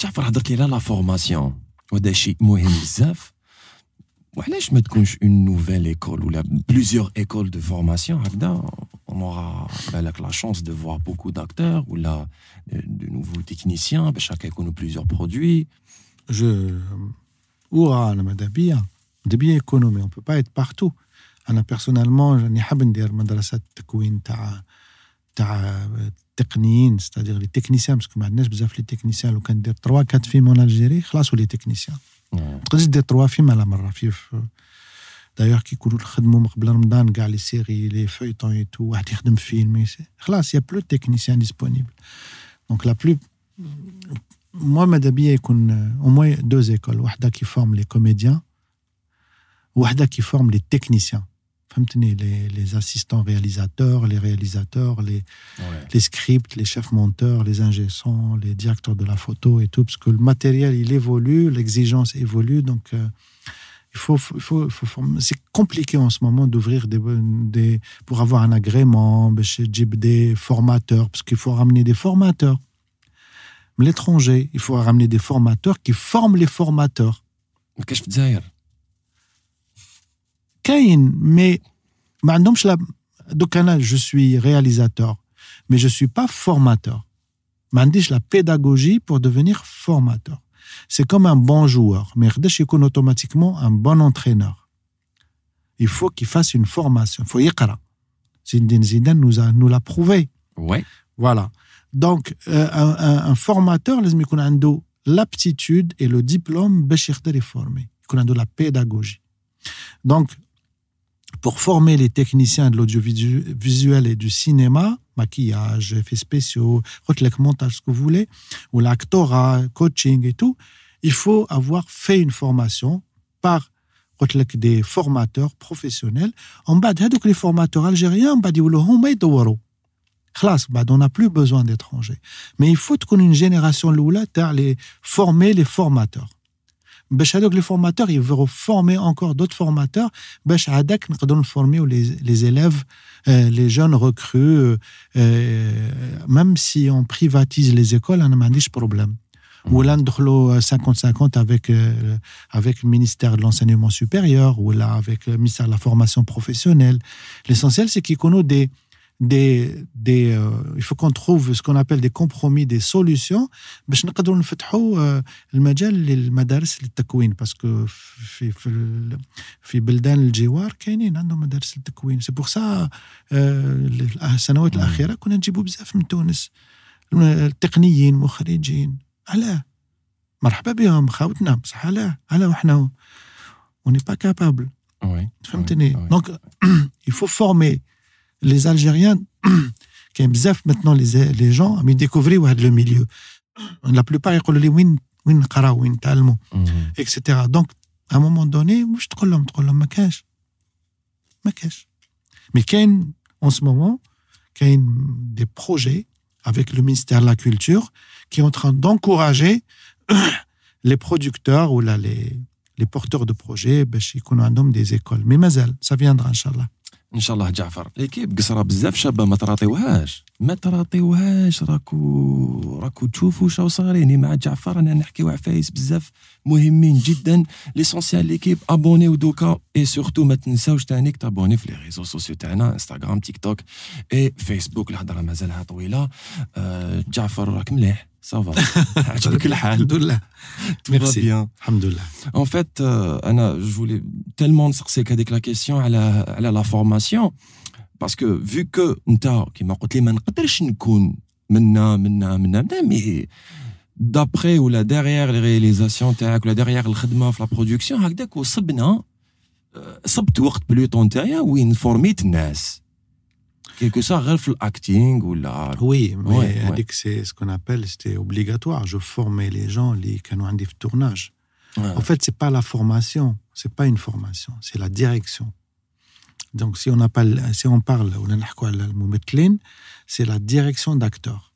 جعفر هضرت لي على لا فورماسيون وهذا شيء مهم بزاف وعلاش ما تكونش اون نوفيل ايكول ولا بليزيور ايكول دو فورماسيون هكذا on aura بالك la chance de voir beaucoup d'acteurs ولا de nouveaux techniciens باش هكا يكونوا plusieurs produits je ouah, mais bien, de bien économie, on peut pas être partout. انا بيرسونيلمون راني حاب ندير مدرسه تكوين تاع تاع تقنيين ستادير لي تكنيسيان باسكو ما عندناش بزاف لي تكنيسيان لو كان دير 3 4 فيلم اون الجيري خلاص ولي تكنيسيان ما تقدرش دير 3 فيلم على مرة. في دايوغ كي يكونوا نخدموا قبل رمضان كاع لي سيري لي فيتون اي تو واحد يخدم فيلم خلاص يا بلو تكنيسيان ديسپونيبل دونك لا بلو موا ماذا بيا يكون أو موان دو زيكول واحدة كي فورم لي كوميديان وواحده كي فورم لي تكنيسيان tenez, les, assistants réalisateurs, les réalisateurs, les, scripts, les chefs monteurs, les ingessants, les directeurs de la photo et tout, parce que le matériel, il évolue, l'exigence évolue, donc euh, il faut, il c'est compliqué en ce moment d'ouvrir des, pour avoir un agrément, ben, chez des formateurs, parce qu'il faut ramener des formateurs. Mais L'étranger, il faut ramener des formateurs qui forment les formateurs. Qu'est-ce que Kane, mais donc je suis réalisateur, mais je ne suis pas formateur. Mandish la pédagogie pour devenir formateur. C'est comme un bon joueur, mais je connaît automatiquement un bon entraîneur. Il faut qu'il fasse une formation, il faut yikara. Zindine Zidane nous, a, nous l'a prouvé. Ouais. Voilà. Donc, euh, un, formateur, les a l'aptitude et le diplôme, il faut former. Il la pédagogie. Donc, pour former les techniciens de l'audiovisuel et du cinéma, maquillage, effets spéciaux, reclèque, montage, ce que vous voulez, ou l'actorat, coaching et tout, il faut avoir fait une formation par des formateurs professionnels. En bas, les formateurs algériens, on n'a plus besoin d'étrangers. Mais il faut qu'on ait une génération loula, les former les formateurs. باش هذوك les formateurs ils vont former encore d'autres formateurs باش عادك نقدروا نفورميو les, les élèves euh, les jeunes recrues euh, même si on privatise les écoles انا ما عنديش problème ولا ندخلوا 50-50 avec euh, avec le ministère de l'enseignement supérieur ou là avec le ministère de la formation professionnelle l'essentiel c'est qu'ils connaissent des Des, des euh, il faut qu'on trouve ce qu'on appelle des compromis des solutions. باش نقدروا نفتحوا euh, المجال للمدارس للتكوين. باسكو في في في بلدان الجوار كاينين عندهم مدارس للتكوين. سي بور سا السنوات. الأخيرة كنا نجيبوا بزاف من تونس. التقنيين مخرجين. علاه. مرحبا بهم خاوتنا بصح علاه. علاه وحنا. Pas capable. Ouais. فهمتني؟ Donc *clears throat* il faut former les Algériens, *clears throat* qui aiment maintenant les, les gens, mais découvrir le milieu. La plupart, ils disent Win, Win, Kara, Win, Talmo, etc. Donc, à un moment donné, je te dis, je te ma cash. Ma cash. Mais Ken, en ce moment, Ken, des projets avec le ministère de la Culture qui est en train d'encourager *clears throat* les producteurs ou là, les, les porteurs de projets, ben, qu'on a des écoles. Mais mazel, ça viendra, Inch'Allah. إن شاء الله جعفر. ليكيب قصره بزاف شابة ما تراطيوهاش. ما تراطيوهاش. راكو راكو تشوفوا شو صاريني مع جعفر أنا نحكيو عفايس بزاف مهمين جدا. ليسونسيال ليكيب ابونيو دوكا. اي سورتو ما تنساوش تانيك تابوني في لي ريزو سوسيو تاعنا انستغرام تيك توك اي فيسبوك الهضرة مازالها طويلة. آه جعفر راك مليح. صافا *laughs* عجبك الحال الحمد لله tout va Merci. bien الحمد لله En fait, euh, Anna, je voulais tellement نسقسيك هذيك la question على على la formation parce que vu que انت كيما قلت لي ما نقدرش نكون منا منا منا منا مي d'après ولا derrière les réalisations تاعك ولا derrière الخدمه في la production هكذاك وصبنا آه، صبت وقت بلوطون تاعي وين فورميت الناس quelque sorte, l'acting ou l'art. Oui, mais ouais, c'est ce qu'on appelle, c'était obligatoire. Je formais les gens, les canons en tournage. En fait, c'est pas la formation, c'est pas une formation, c'est la direction. Donc, si on, appelle, si on parle, c'est la direction d'acteurs.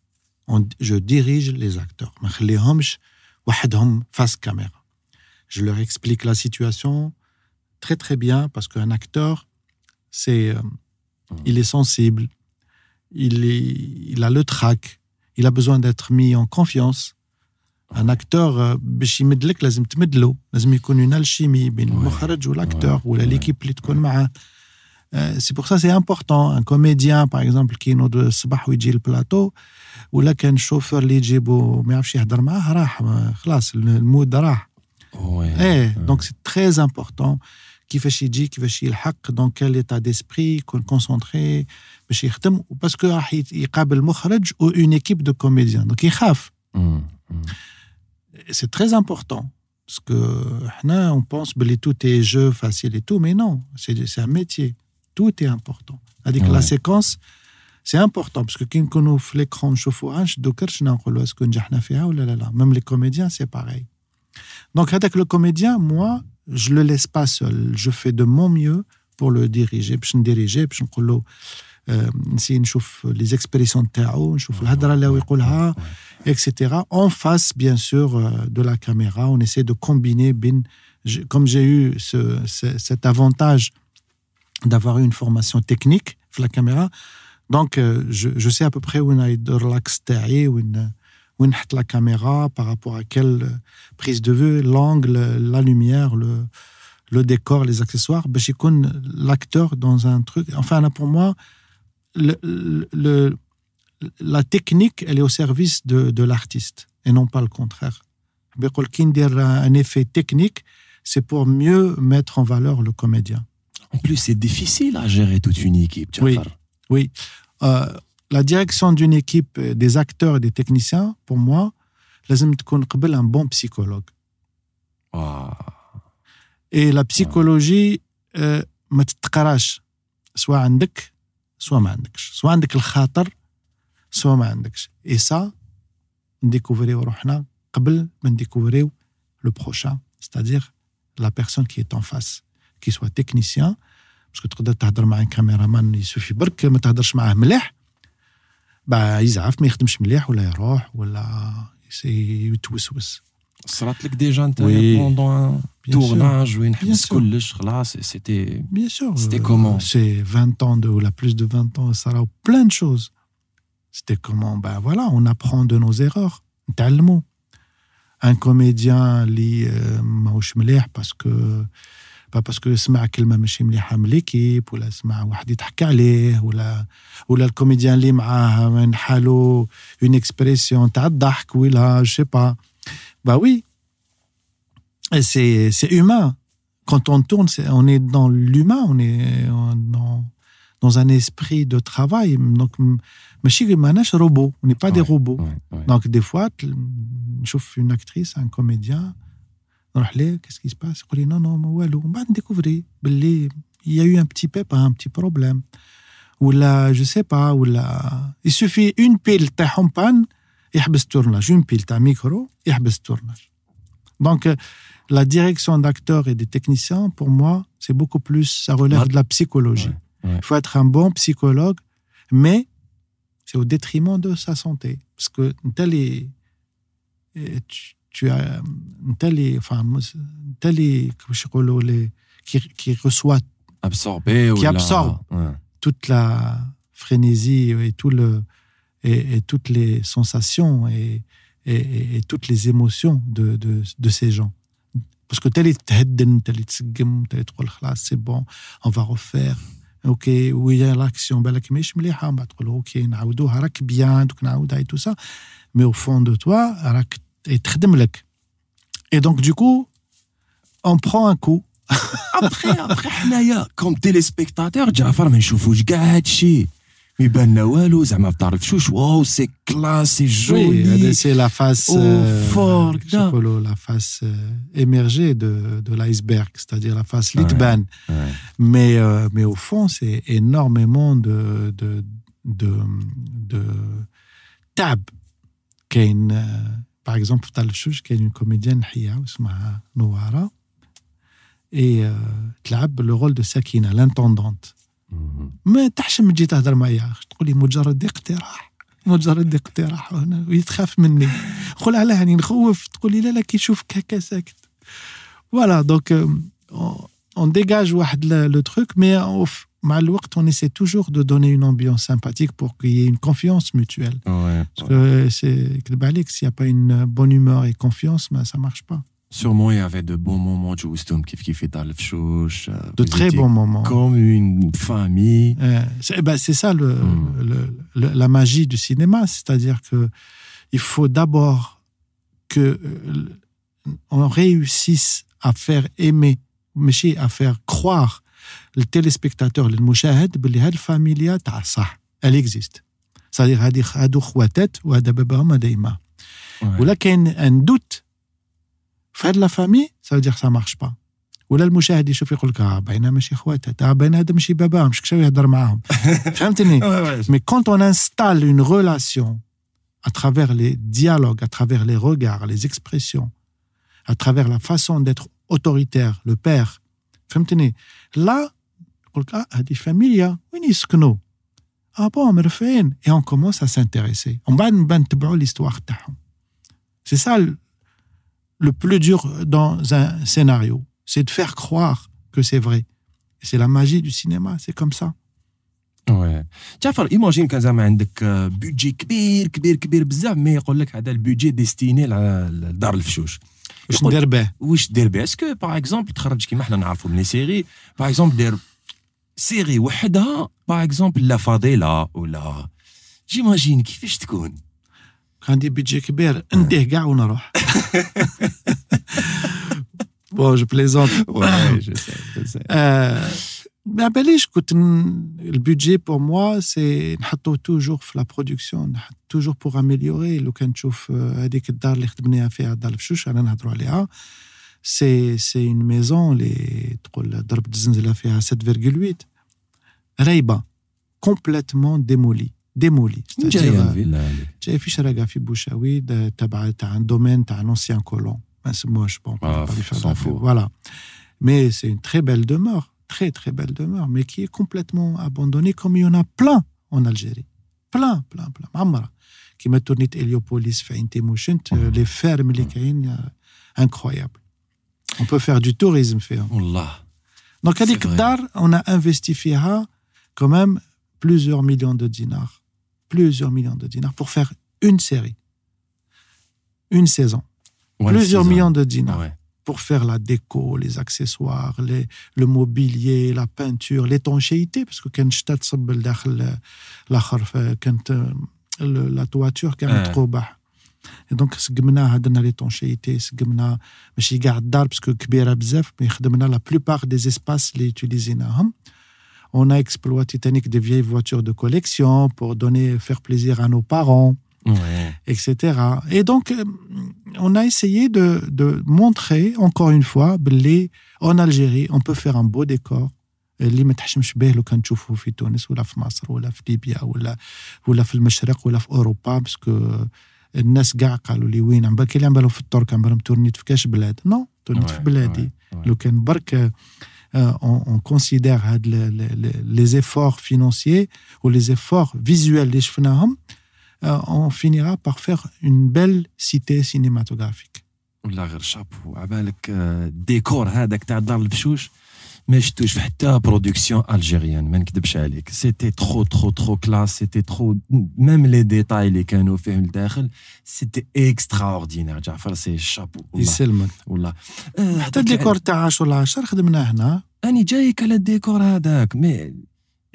je dirige les acteurs. face caméra. Je leur explique la situation très très bien parce qu'un acteur, c'est euh, il est sensible, il, est, il a le trac, il a besoin d'être mis en confiance. Un acteur euh, باش يمد لك لازم تمد له لازم يكون une alchimie بين Ouais. المخرج والاكتور Ouais. ولا Ouais. l'équipe اللي تكون معاه Euh, c'est pour ça c'est important un comédien par exemple qui ينوض الصباح ويجي البلاطو ولا كان شوفور اللي يجيبو ما يعرفش يهضر معاه راح ما- خلاص المود راح Ouais. eh, donc c'est très important كيفاش يجي كيفاش يلحق dans quel état d'esprit يكون concentré باش يخدم باسكو راح يقابل مخرج ou une équipe de comédiens donc يخاف مم. مم. c'est très important parce que حنا on pense que tout est jeu facile et tout mais non c'est c'est un métier tout est important c'est-à-dire que la Ouais. séquence c'est important parce que كي نكونوا في l'écran نشوفوها ندوكرش نقولوا est-ce que نجحنا فيها ولا لا لا même les comédiens c'est pareil donc avec le comédien moi je le laisse pas seul je fais de mon mieux pour le diriger باش نديريجي باش نقول له آه، نسي نشوف les expressions تاعو نشوف الهضره اللي هو يقولها etc. En face, bien sûr, euh, de la caméra, on essaie de combiner. bin- j'ai- Comme j'ai eu ce- ce- cet avantage d'avoir eu une formation technique sur la caméra, donc euh, je, je sais à peu près où on a de relax taillé, où on où la caméra, par rapport à quelle euh, prise de vue, l'angle, la lumière, le, décor, les accessoires, ben, l'acteur dans un truc. Enfin, là, pour moi, la technique, elle est au service de, l'artiste et non pas le contraire. Ben, un effet technique, c'est pour mieux mettre en valeur le comédien. En plus, c'est difficile à gérer toute une équipe. Oui, oui. Euh, la direction d'une équipe, euh, des acteurs et des techniciens, pour moi, لازم تكون قبل un bon psychologue. Ah. Et la psychologie, euh, ما تتقراش سواء عندك سواء ما عندكش سواء عندك الخاطر سواء ما عندكش et ça نديكوفريو روحنا قبل ما نديكوفريو le prochain c'est-à-dire la personne qui est en face qui soit technicien parce que تقدر تهضر مع un caméraman يسوفي برك ما تهضرش معاه مليح bah يزعف ما يخدمش مليح ولا يروح ولا يسي- يتوسوس صرات لك ديجا انت Oui. بوندون ان Bien sûr. تورناج وين Bien حبس sûr. كلش خلاص سيتي Bien sûr. C'était euh, comment C'est 20 ans de, ou la plus de 20 ans, ça a plein de choses. C'était comment Ben voilà, on apprend de nos erreurs. نتعلموا. Un comédien اللي euh, ماهوش مليح parce que pas parce que سمع كلمة ماشي مليحة من ليكيب ولا سمع واحد يضحك عليه ولا ولا الكوميديان اللي معاه من حاله une expression تاع الضحك ولا je sais pas. Bah oui. Et c'est c'est humain quand on tourne, c'est- on est dans l'humain, on est dans, dans un esprit de travail. Donc, m- ماشي ماناش robot, on n'est pas des Ouais, robots. Ouais, ouais. Donc, des fois, تل- نشوف une actrice, un comédien, نروح ليه, qu'est-ce qui se passe يقول لي non, non, ما والو. من بعد نديكوفري باللي il y a eu un petit pépin, un petit problème. ولا je sais pas, ولا il suffit une pile تاعهم panne يحبس tournage, une pile تاع micro يحبس tournage. Donc, euh, la direction d'acteurs et des techniciens, pour moi, c'est beaucoup plus, ça relève Ouais. de la psychologie. Ouais, ouais. Il faut être un bon psychologue, mais c'est au détriment de sa santé. Parce que tel est, et tu, tu as tel est, enfin, moi, c'est- tel est, comment je dirais, les- qui, qui reçoit absorbé Qui ولا- absorbe. Ouais. toute la frénésie et tout le et, et toutes les sensations et, et, et- et toutes les émotions de, de, de ces gens. Parce que tel est تهدن tel est تسقم tel est تقول خلاص c'est bon on va refaire ok ويا l'action بالك مش مليحة من بعد تقول اوكي نعاودوها راك بيان دوك نعاودها et tout ça mais au fond de toi راك تخدم لك et donc du coup on prend un coup *laughs* ابخي ابخي حنايا كوم تيليسبيكتاتور جعفر ما نشوفوش كاع هادشي ما يبان لنا والو زعما ما تعرفش واو سي كلاس سي Oui, جولي c'est la face, Oh, euh, fort, je sais pas, le- la face euh, émergée de, de l'iceberg, c'est-à-dire la face litban. Ouais. Mais, euh, mais au fond, c'est énormément de, de, de, de tab. كاين, باغ اكزومبل في دار الشوش كاين اون كوميديان نحيها اسمها نواره اي تلعب لو رول دو ساكينه لانتوندونت ما تحشم تجي تهضر معايا تقول لي مجرد اقتراح مجرد اقتراح هنا ويتخاف مني نقول علاه هاني نخوف تقول لي لا لا كي نشوفك هكا ساكت فوالا دونك اون ديجاج واحد لو تروك مي Malouakt, on essaie toujours de donner une ambiance sympathique pour qu'il y ait une confiance mutuelle. Ouais, Parce que c'est que s'il n'y a pas une bonne humeur et confiance, ben, ça ne marche pas. Sûrement, il y avait de bons moments, euh, De très bons moments. Comme une famille. Euh, ben, c'est ça hmm. le, la magie du cinéma, c'est-à-dire que il faut d'abord que euh, on réussisse à faire aimer, mais aussi à faire croire التيليسبيكتاتور للمشاهد باللي هاد الفاميليا تاع صح elle existe c'est-à-dire هادي هادو خواتات وهذا باباهم هذا يما ولا كاين ان دوت في هاد لا فامي سا دير سا مارش با ولا المشاهد يشوف يقول لك اه باينه ماشي خواتات اه باينه هذا ماشي باباهم شكشاو يهضر معاهم فهمتني Mais *laughs* quand on installe une relation à travers les dialogues, à travers les regards, les expressions, à travers la façon d'être autoritaire, le père, فهمتني là يقول لك اه هذه فاميليا وين يسكنوا اه بون مرفعين et on commence à s'intéresser ومن بعد نبان نتبعوا l'histoire تاعهم c'est ça le, le plus dur dans un scénario c'est de faire croire que c'est vrai et c'est la magie du cinéma c'est comme ça وي تعرف ايماجين كان زعما عندك بودجي كبير كبير كبير بزاف مي يقول لك هذا البودجي ديستيني لدار الفشوش واش ندير به؟ واش دير به؟ اسكو باغ اكزومبل تخرج كيما حنا نعرفوا من لي سيري باغ اكزومبل دير سيري وحدها باغ اكزومبل لا فاضيلا ولا جيماجين كيفاش تكون؟ كان عندي بيدجي كبير. نديه كاع ونروح. بون جو بليزونت Ouais, je sais, je sais. ما باليش كنت البيدجي بور موا سي نحطو توجور في لا برودكسيون نحط توجور بور اميليوري لو كان تشوف آه، هذيك الدار اللي خدمناها فيها دار الفشوش انا نهضروا عليها سي سي اون ميزون اللي تقول ضربت الزنزله فيها 7.8 رايبه كومبليتمون ديمولي ديمولي من جايه الفيلا هذيك جاي في شراكه في بوشاوي دا- تبع تاع ان دومين تاع ان ancien colon ما نسموهاش بون Ah, s'en fout. voilà mais c'est une très très belle demeure, mais qui est complètement abandonnée, comme il y en a plein en Algérie. Plein, plein, plein. Amra, qui m'a tourné Héliopolis, euh, les fermes, les caïnes, euh, incroyable. On peut faire du tourisme, faire. Donc, à Dar, on a investi quand même plusieurs millions de dinars. Plusieurs millions de dinars pour faire une série. Une saison. Plusieurs millions de dinars pour faire la déco, les accessoires, les, le mobilier, la peinture, l'étanchéité, parce que quand je تصب لداخل الاخر ف- كانت ال- la toiture كانت آه. تروبح Et donc سقمناها درنا ليتونشيتي سقمنا ماشي كاع الدار باسكو كبيره بزاف مي خدمنا لا بلوبار دي اسباس اللي يوتيليزيناهم On a exploité technique des vieilles voitures de collection pour donner, faire plaisir à nos parents. Ouais. etc. Et donc, euh, on a essayé de, de montrer, encore une fois, باللي en Algérie, on peut faire un beau décor اللي ما تحشمش به لو كان تشوفه في تونس ولا في مصر ولا في ليبيا ولا ولا في المشرق ولا في اوروبا باسكو الناس كاع قالوا لي وين عم بالك اللي عم بالهم في الترك عم بالهم تورنيت في كاش بلاد نو تورنيت في Ouais, بلادي ouais, ouais. لو كان برك اون كونسيدير هاد لي زيفور فينانسيي ولي زيفور فيزوال اللي شفناهم euh, on finira par faire une belle cité cinématographique. ولا غير شابو عبالك آه، الديكور هذاك تاع دار الفشوش ما شفتوش في حتى برودكسيون الجيريان ما نكذبش عليك سيتي ترو ترو ترو كلاس سيتي ترو ميم لي ديتاي اللي كانوا فيه الداخل سيتي اكسترا اوردينير جعفر سي شابو والله يسلمك والله آه، حتى الديكور تاع 10 10 خدمناه هنا اني جايك على الديكور هذاك مي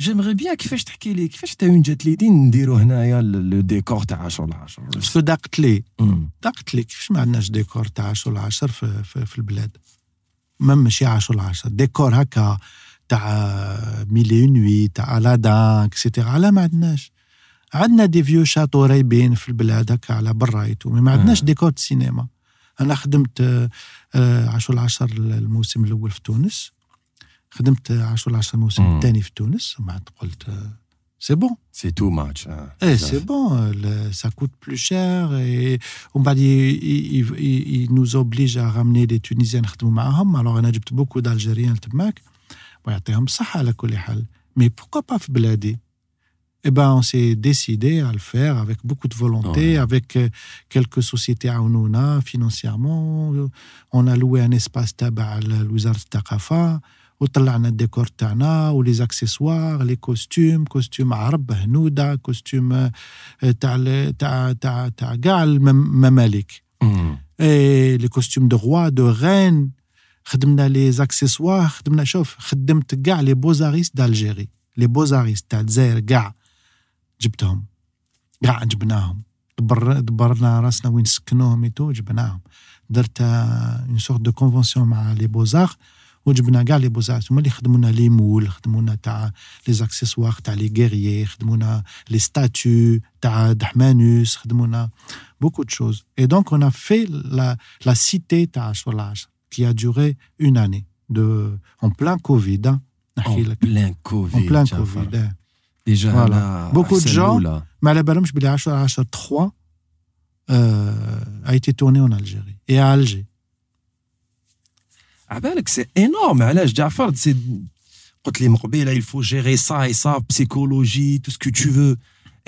جيمغي بيان كيفاش تحكي لي كيفاش تا وين جات لي نديرو هنايا لو ديكور تاع 10 على 10 باسكو ضاقت لي. ضاقت لي كيفاش ما عندناش ديكور تاع 10 10 في, في, في البلاد ما ماشي 10 10 ديكور هكا تاع ميلي نوي تاع الادان اكسيتيرا لا ما عندناش عندنا دي فيو شاتو رايبين في البلاد هكا على برايتو مي ما عندناش. ديكور سينما أنا خدمت آه، آه، 10 10 الموسم الأول في تونس خدمت 10 10 الموسم مم. الثاني في تونس ومن بعد قلت سي بون سي تو ماتش Eh, c'est bon, le- ça coûte plus cher et on va dire, il, il- il- il nous oblige à ramener des Tunisiens نخدموا معاهم. Alors, أنا جبت beaucoup d'Algériens تماك ويعطيهم الصحة على كل حال. Mais pourquoi pas في بلادي؟ Eh ben, on s'est décidé à le faire avec beaucoup de volonté, Ouais. avec euh, quelques sociétés عاونونا financièrement. On a loué un espace تبع ال- وزارة الثقافة وطلعنا الديكور تاعنا ولي اكسسوار لي كوستيم كوستيم عرب هنوده كوستيم آه، تاع ال- تاع تاع تاع كاع الممالك اي لي كوستيم دو روا دو رين خدمنا لي زاكسيسوار خدمنا شوف خدمت كاع لي بوزاريست دالجيري لي بوزاريست تاع الجزائر كاع جبتهم كاع جبناهم دبر دبرنا راسنا وين سكنوهم ايتو جبناهم درت اون سورت دو كونفونسيون مع لي بوزار وجبنا كاع لي بوزات هما اللي خدمونا لي مول خدمونا تاع لي زاكسيسوار تاع لي غيريي خدمونا لي ستاتو تاع دحمانوس خدمونا beaucoup de choses. Et donc, on a fait la, la cité تاع Solage, qui a duré une année, de, en plein Covid. Hein. En plein Covid. En plein Jafar. Covid. hein. Déjà, Voilà. là, Beaucoup de Arsène gens- Loula. Mais على بالهمش بلي 10 10 3 euh, a été tourné en Algérie et à Alger. عبالك سي انورم علاش جعفر سي قلت لي من قبيله il faut gérer ça et ça psychologie tout ce que tu veux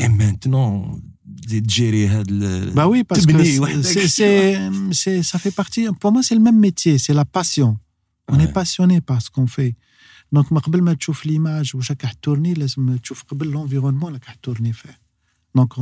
et maintenant تزيد تجيري هاد ال- Bah oui, parce que تبني c'est- وحدك c'est, شي c'est, c'est- ça fait partie. Pour moi, c'est le même métier, c'est la passion. On Ouais. est passionné par ce qu'on fait. Donc, ما قبل ما تشوف l'image واش راك تورني لازم تشوف قبل l'environnement اللي راك تورني فيه. Donc,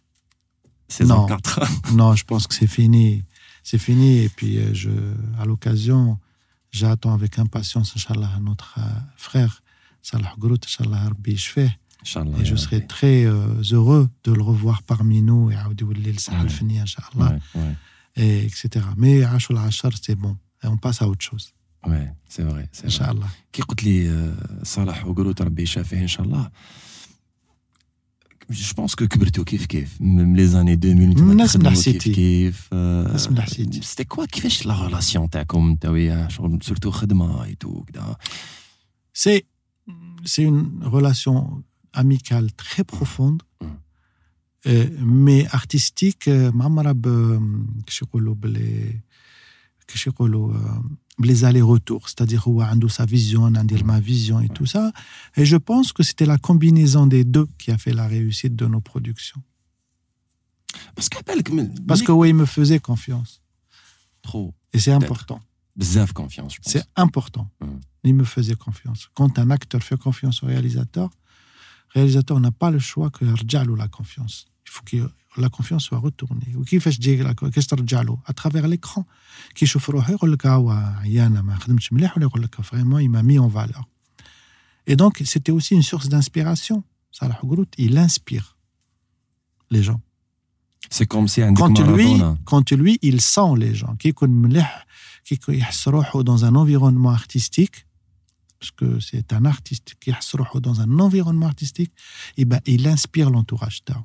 saison non, 4 *laughs* Non, je pense que c'est fini. C'est fini. Et puis, euh, à l'occasion, j'attends avec impatience, Inch'Allah, notre euh, frère, Salah Grout, Inch'Allah, Rabbi Shfeh. Et je serai très euh, heureux de le revoir parmi nous et Inch'Allah, et etc. Mais Ashul Ashar, c'est bon. Et on passe à autre chose. Oui, c'est vrai. Inch'Allah. Qui dit Salah Grout, Rabbi Shfeh, Inch'Allah? آه، صالح وقلت ربي يشافيه ان شاء الله جو بونس كو كبرتوا كيف كيف من لي زاني 2000 نتوما الناس من تخدموا كيف حسيتي. كيف آه، الناس من حسيتي. سيتي كوا كيفاش لا ريلاسيون تاعكم انت وياه شغل سورتو خدمه اي تو كدا C'est, c'est une relation amicale très profonde, Mm. euh, mais artistique. euh, معمرة ب- كيش يقولوا بلي كيش يقولوا les allers-retours, c'est-à-dire où a sa vision, a ma vision et tout ça. Et je pense que c'était la combinaison des deux qui a fait la réussite de nos productions. Parce que, Parce que oui, me faisait confiance. Trop. Et c'est important. Bzaf confiance. C'est important. Hmm. Il me faisait confiance. Quand un acteur fait confiance au réalisateur, le réalisateur n'a pas le choix que Rjal ou la confiance Il faut que la confiance soit retournée. وكيفاش تجي la- كيفاش ترجع له à travers l'écran كي يشوف روحه يقول لك هو عيانه ما خدمتش مليح ولا يقول لك vraiment il m'a mis en valeur. Et donc c'était aussi une source d'inspiration. Salah Gourout, il inspire les gens. سي كوم سي عندك quand lui, مارادونا quand lui, il sent les gens. كي يكون مليح كي يكون يحس روحه dans un environnement artistique, parce que c'est un artiste qui يحس روحه dans un environnement artistique, et ben, il inspire l'entourage تاعو.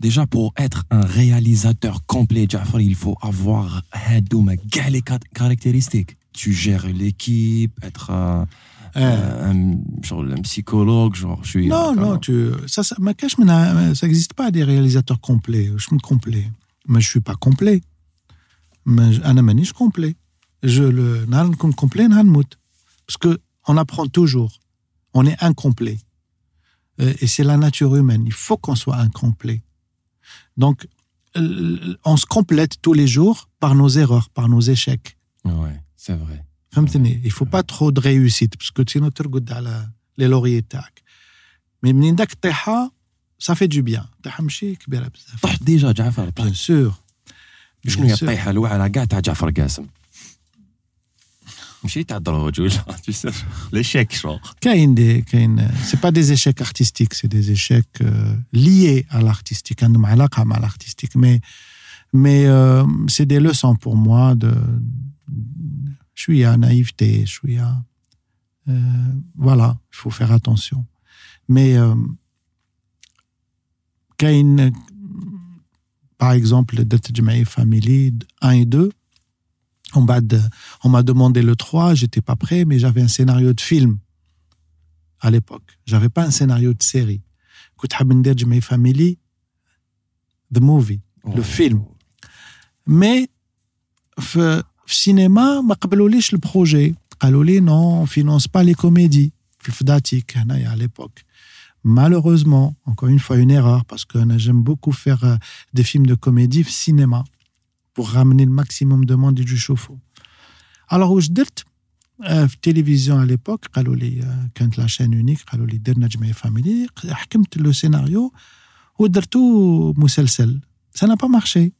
Déjà, pour être un réalisateur complet, Jafar, il faut avoir les caractéristiques. Tu gères l'équipe, être euh. un, genre, un, psychologue, genre, je suis... Non, non, tu, ça, ça n'existe euh, pas des réalisateurs complets. Je suis complet. Mais je suis pas complet. Mais je suis complet. Je le complet, parce que on apprend toujours. On est incomplet. Euh, et c'est la nature humaine. Il faut qu'on soit incomplet. Donc, euh, on se complète tous les jours par nos erreurs, par nos échecs. Ouais, c'est vrai. فهمتني il faut pas trop de réussite parce que sinon ترقد على les lauriers تاعك mais منين داك الطيحه ça fait du bien الطيحه ماشي كبيره بزاف طحت ديجا جعفر bien طحت sûr شنو هي Bien sûr. الطيحه الواعره كاع تاع جعفر قاسم ماشي تاع دروج ولا ليشيك شغل كاين دي كاين c'est pas des échecs artistiques c'est des échecs euh, liés à l'artistique عندهم علاقه مع l'artistique mais mais euh, c'est des leçons pour moi de شويه naïveté شويه euh, voilà il faut faire attention mais euh, كاين par exemple درت جمعيه family 1 et 2 on m'a demandé le 3, j'étais pas prêt, mais j'avais un scénario de film à l'époque. J'avais pas un scénario de série. Écoute, My Family, the movie, le oh. film. Mais, le cinéma, m'a le projet. Kaloli, non, on finance pas les comédies. Fdatik, à l'époque. Malheureusement, encore une fois, une erreur, parce que j'aime beaucoup faire euh, des films de comédie, cinéma pour ramener le maximum de monde et du chauffe-eau. Alors, où je dis, euh, télévision à l'époque, euh, quand la chaîne unique, quand les le scénario, ou tout Ça n'a pas marché.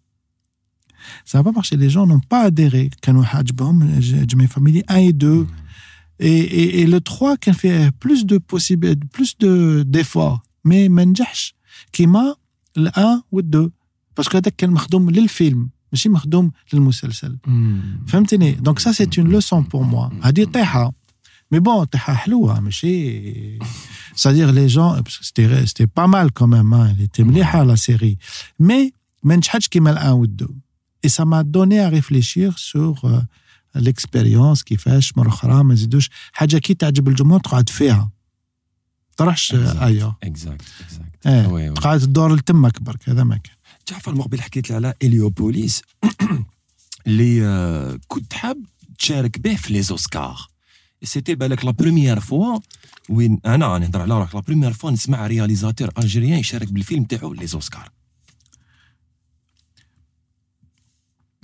Ça n'a pas marché. Les gens n'ont pas adhéré. Quand nous Hajbom, Jmei Family 1 et 2. Mm. Et, et, et le 3 qui fait plus de possibilités, plus de, d'efforts. Mais Menjash, qui m'a le 1 ou le 2. Parce que c'est le film. ماشي مخدوم للمسلسل. فهمتني؟ دونك سا سي اون لوسون بور موا هذه طيحة. مي بون طيحة حلوة ماشي. C'était pas mal quand même hein, elle était مليحة la série. Mais ما نجحتش كيما الآن والدو et ça m'a donné à réfléchir sur euh, l'expérience كيفاش مره أخرى ما نزيدوش. حاجة كي تعجب الجمهور تقعد فيها. تروحش أيوه اكزاكت اكزاكت تقعد تدور لتمك برك هذا ما كان. جعفر المقبل حكيت على اليوبوليس *clears throat* اللي كنت حاب تشارك به في لي زوسكار. سيتي بالك لا بروميير فوا وين أنا نهضر على راك لا بروميير فوا نسمع رياليزاتور الجيريان يشارك بالفيلم تاعو لي زوسكار.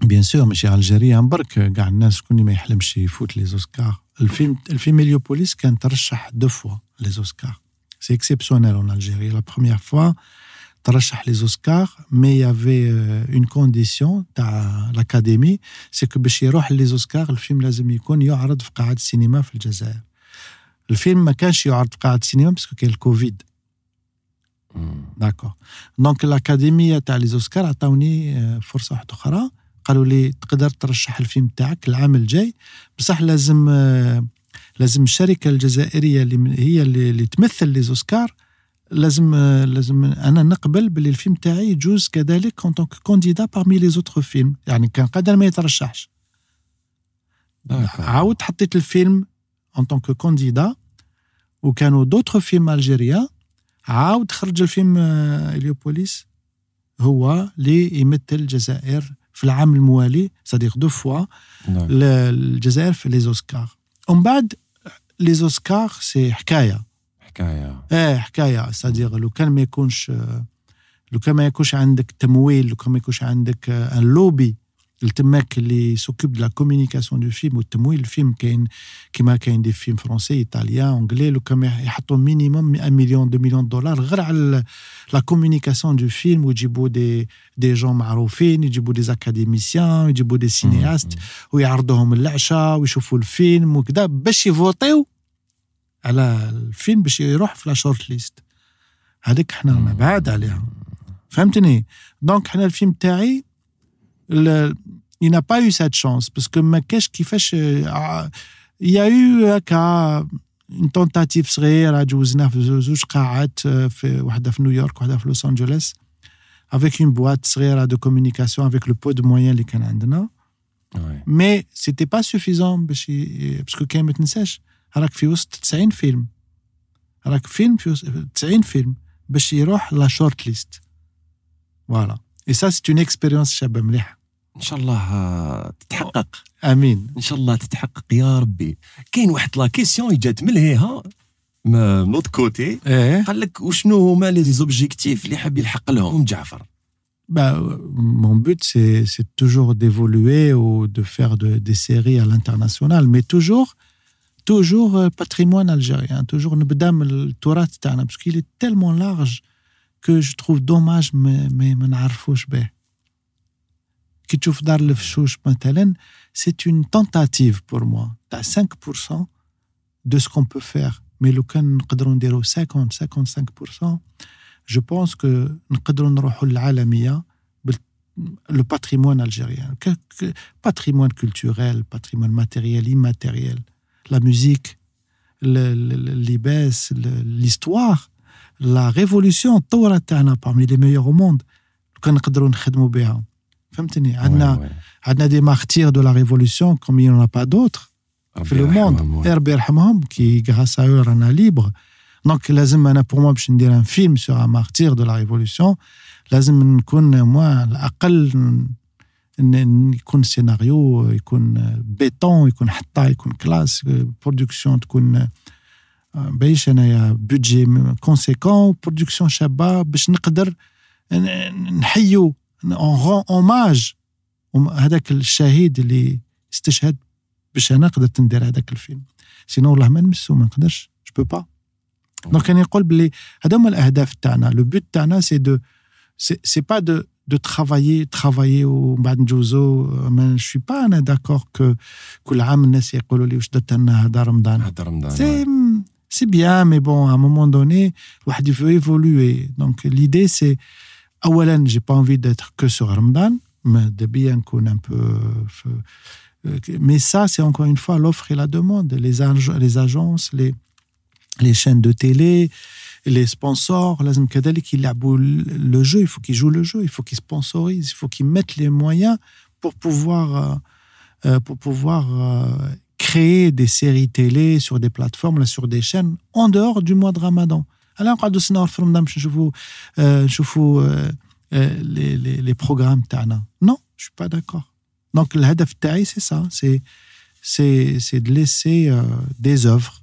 بيان سور ماشي الجيريان برك كاع الناس شكون ما يحلمش يفوت لي زوسكار الفيلم الفيلم اليوبوليس كان ترشح دو فوا لي زوسكار سي اكسيبسيونيل اون الجيري لا بروميير فوا ترشح لي زوسكار مي يافي اون كونديسيون تاع الاكاديمي سي كو باش يروح لي زوسكار الفيلم لازم يكون يعرض في قاعة السينما في الجزائر. الفيلم ما كانش يعرض في قاعة السينما باسكو كاين الكوفيد. داكور دونك الاكاديميه تاع لي زوسكار عطاوني فرصة واحدة أخرى. قالوا لي تقدر ترشح الفيلم تاعك العام الجاي. بصح لازم لازم الشركة الجزائرية اللي هي اللي, اللي تمثل لي زوسكار لازم لازم أنا نقبل باللي الفيلم تاعي يجوز كذلك كون كونديدا بارمي لي زوتر فيلم يعني كان قادر ما يترشحش. عاود حطيت الفيلم اون طونك كونديدا وكانوا دوتر فيلم الجيريا عاود خرج الفيلم اليوبوليس هو اللي يمثل الجزائر في العام الموالي صديق دو فوا الجزائر في لي زوسكار ومن بعد لي زوسكار سي حكاية. حكاية. إيه حكاية صديق لو كان ما يكونش لو كان ما يكونش عندك تمويل لو كان ما يكونش عندك ان لوبي التماك اللي سوكوب دو لا كومونيكاسيون دو فيلم والتمويل الفيلم كاين كيما كاين دي فيلم فرونسي ايطاليان انجلي لو كان يحطوا مينيموم 1 مليون 2 مليون دولار غير على لا كومونيكاسيون دو فيلم ويجيبوا دي دي جون معروفين يجيبوا دي اكاديميسيان يجيبوا دي سينياست ويعرضوهم العشاء ويشوفوا الفيلم وكذا باش يفوتيو. على الفيلم باش يروح في لا شورت ليست هذيك حنا بعاد عليها فهمتني دونك حنا الفيلم تاعي il n'a pas eu cette chance parce que ما كاش كيفاش il y a eu هكا une tentative صغيره جوزنا في زوج قاعات في وحده في نيويورك وحده في لوس انجلوس avec une boîte صغيره de communication avec le peu de moyens اللي كان عندنا mais c'était pas suffisant باش parce que كاين ما تنساش راك في وسط 90 فيلم. راك فيلم في وسط 90 فيلم باش يروح لا شورت ليست فوالا اي سا سي اون اكسبيريونس شابه مليحه ان شاء الله تتحقق. امين ان شاء الله تتحقق. يا ربي. كاين واحد لا كيسيون جات ملهيها من نوت كوتي إيه. قال لك وشنو هما لي زوبجيكتيف اللي حاب يلحق لهم جعفر؟ Bah, mon but, c'est toujours d'évoluer ou de faire de, des séries à l'international, mais toujours, toujours patrimoine algérien, toujours نبدا من التراث تاعنا parce qu'il est tellement large que je trouve dommage ما ما نعرفوش به. كي تشوف دار الفشوش مثلا c'est une tentative pour moi تاع 5% de ce qu'on peut faire mais لو كان نقدروا نديروا 50 55% je pense que نقدروا نروحوا للعالميه le patrimoine algérien patrimoine culturel patrimoine matériel immatériel la musique les l'histoire la révolution الثوره تاعنا parmi les meilleurs au monde كان نقدروا نخدموا بها فهمتني عندنا عندنا دي مارتير دو لا ريفولوسيون كوم il n'y en a pas d'autres في لو موند ربي يرحمهم كي غراس ا رانا ليبر دونك لازم انا بور موا باش ندير ان فيلم سور ان مارتير دو لا ريفولوسيون لازم نكون موا على الاقل يكون سيناريو يكون بيتون يكون حطه يكون كلاس برودكسيون تكون بايش أنايا بودجي كونسيكون برودكسيون شابة باش نقدر نحيو اون اوماج هذاك الشهيد اللي استشهد باش أنا قدرت ندير هذاك الفيلم. سينو والله ما نمسو ما نقدرش جو بو با دونك كان يقول بلي هذا هما الأهداف تاعنا. لو بوت تاعنا سي دو سي با دو de travailler, travailler au banjozo. Euh, mais je ne suis pas d'accord que, que l'âme c'est C'est bien, mais bon, à un moment donné, il veut évoluer. Donc l'idée, c'est, à je j'ai pas envie d'être que sur Ramadan, mais de bien qu'on un peu... Euh, euh, mais ça, c'est encore une fois l'offre et la demande. Les, les agences, les, les chaînes de télé, les sponsors, le jeu, il faut qu'ils jouent le jeu, il faut qu'ils sponsorisent, il faut qu'ils mettent les moyens pour pouvoir, euh, pour pouvoir euh, créer des séries télé sur des plateformes, sur des chaînes, en dehors du mois de Ramadan. Alors, les, les, les programmes Non, je suis pas d'accord. Donc, le c'est ça, c'est, c'est, de laisser euh, des œuvres,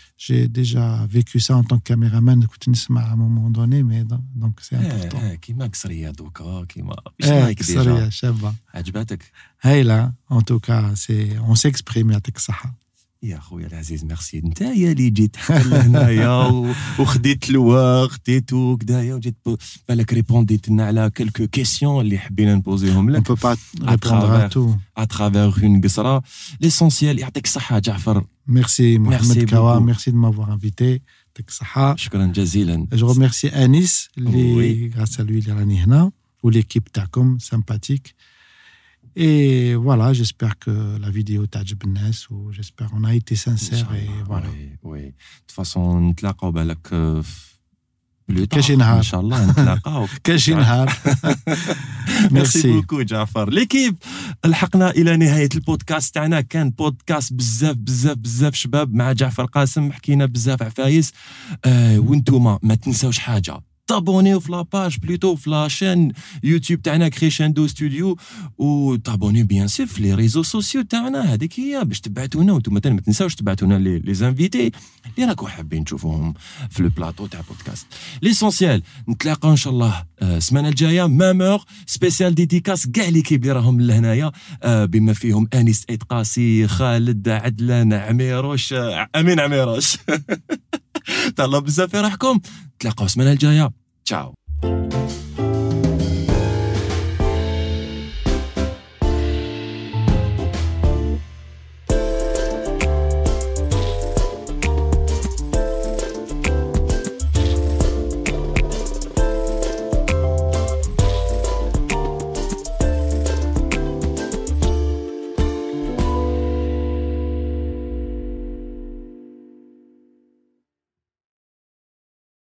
j'ai déjà vécu ça en tant que caméraman كنت نسمع à un moment donné mais donc c'est important اه كيما قصريه دوكا كيما ايش رايك قصريه شابه عجبتك هايله en tout cas c'est on s'exprime يعطيك الصحه يا خويا العزيز ميرسي. نتايا اللي جيت *laughs* هنايا وخديت الوقت وكذا كدايا وجيت بالك ريبونديت لنا على كلكو كيسيون اللي حبينا نبوزيهم لك. با اترافير اون قصره ليسونسيال يعطيك الصحة جعفر. ميرسي محمد كوا ميرسي دو مافوار انفيتي يعطيك الصحه شكرا جزيلا. جو ميرسي انيس اللي غراس لوي اللي راني هنا وليكيب تاعكم سامباتيك Et voilà, j'espère que la vidéo t'a ou j'espère qu'on a été sincère et voilà. Oui, oui. De toute façon, نتلاقاو بالك كاش نهار ان شاء الله نتلاقاو. كاش نهار ميرسي بوكو جعفر ليكيب لحقنا إلى نهاية البودكاست تاعنا. كان بودكاست بزاف بزاف بزاف شباب مع جعفر قاسم حكينا بزاف عفايس. آه وانتوما ما تنساوش حاجة. تابونيو في لاباج بلوتو في لاشين يوتيوب تاعنا كريشاندو ستوديو وتابونيو بيان سير في لي ريزو سوسيو تاعنا هذيك هي باش تبعتونا وأنتم مثلا ما تنساوش تبعتونا لي, لي زانفيتي اللي راكم حابين تشوفوهم في لو بلاطو تاع بودكاست ليسونسيال نتلاقاو إن شاء الله السمانة الجاية. مامور سبيسيال ديديكاس كاع ليكيب اللي راهم لهنايا بما فيهم أنيس ايد قاسي خالد عدلان عميروش أمين عميروش. *laughs* تهلاو بزاف في روحكم نتلاقاو السمانة الجاية. تشاو.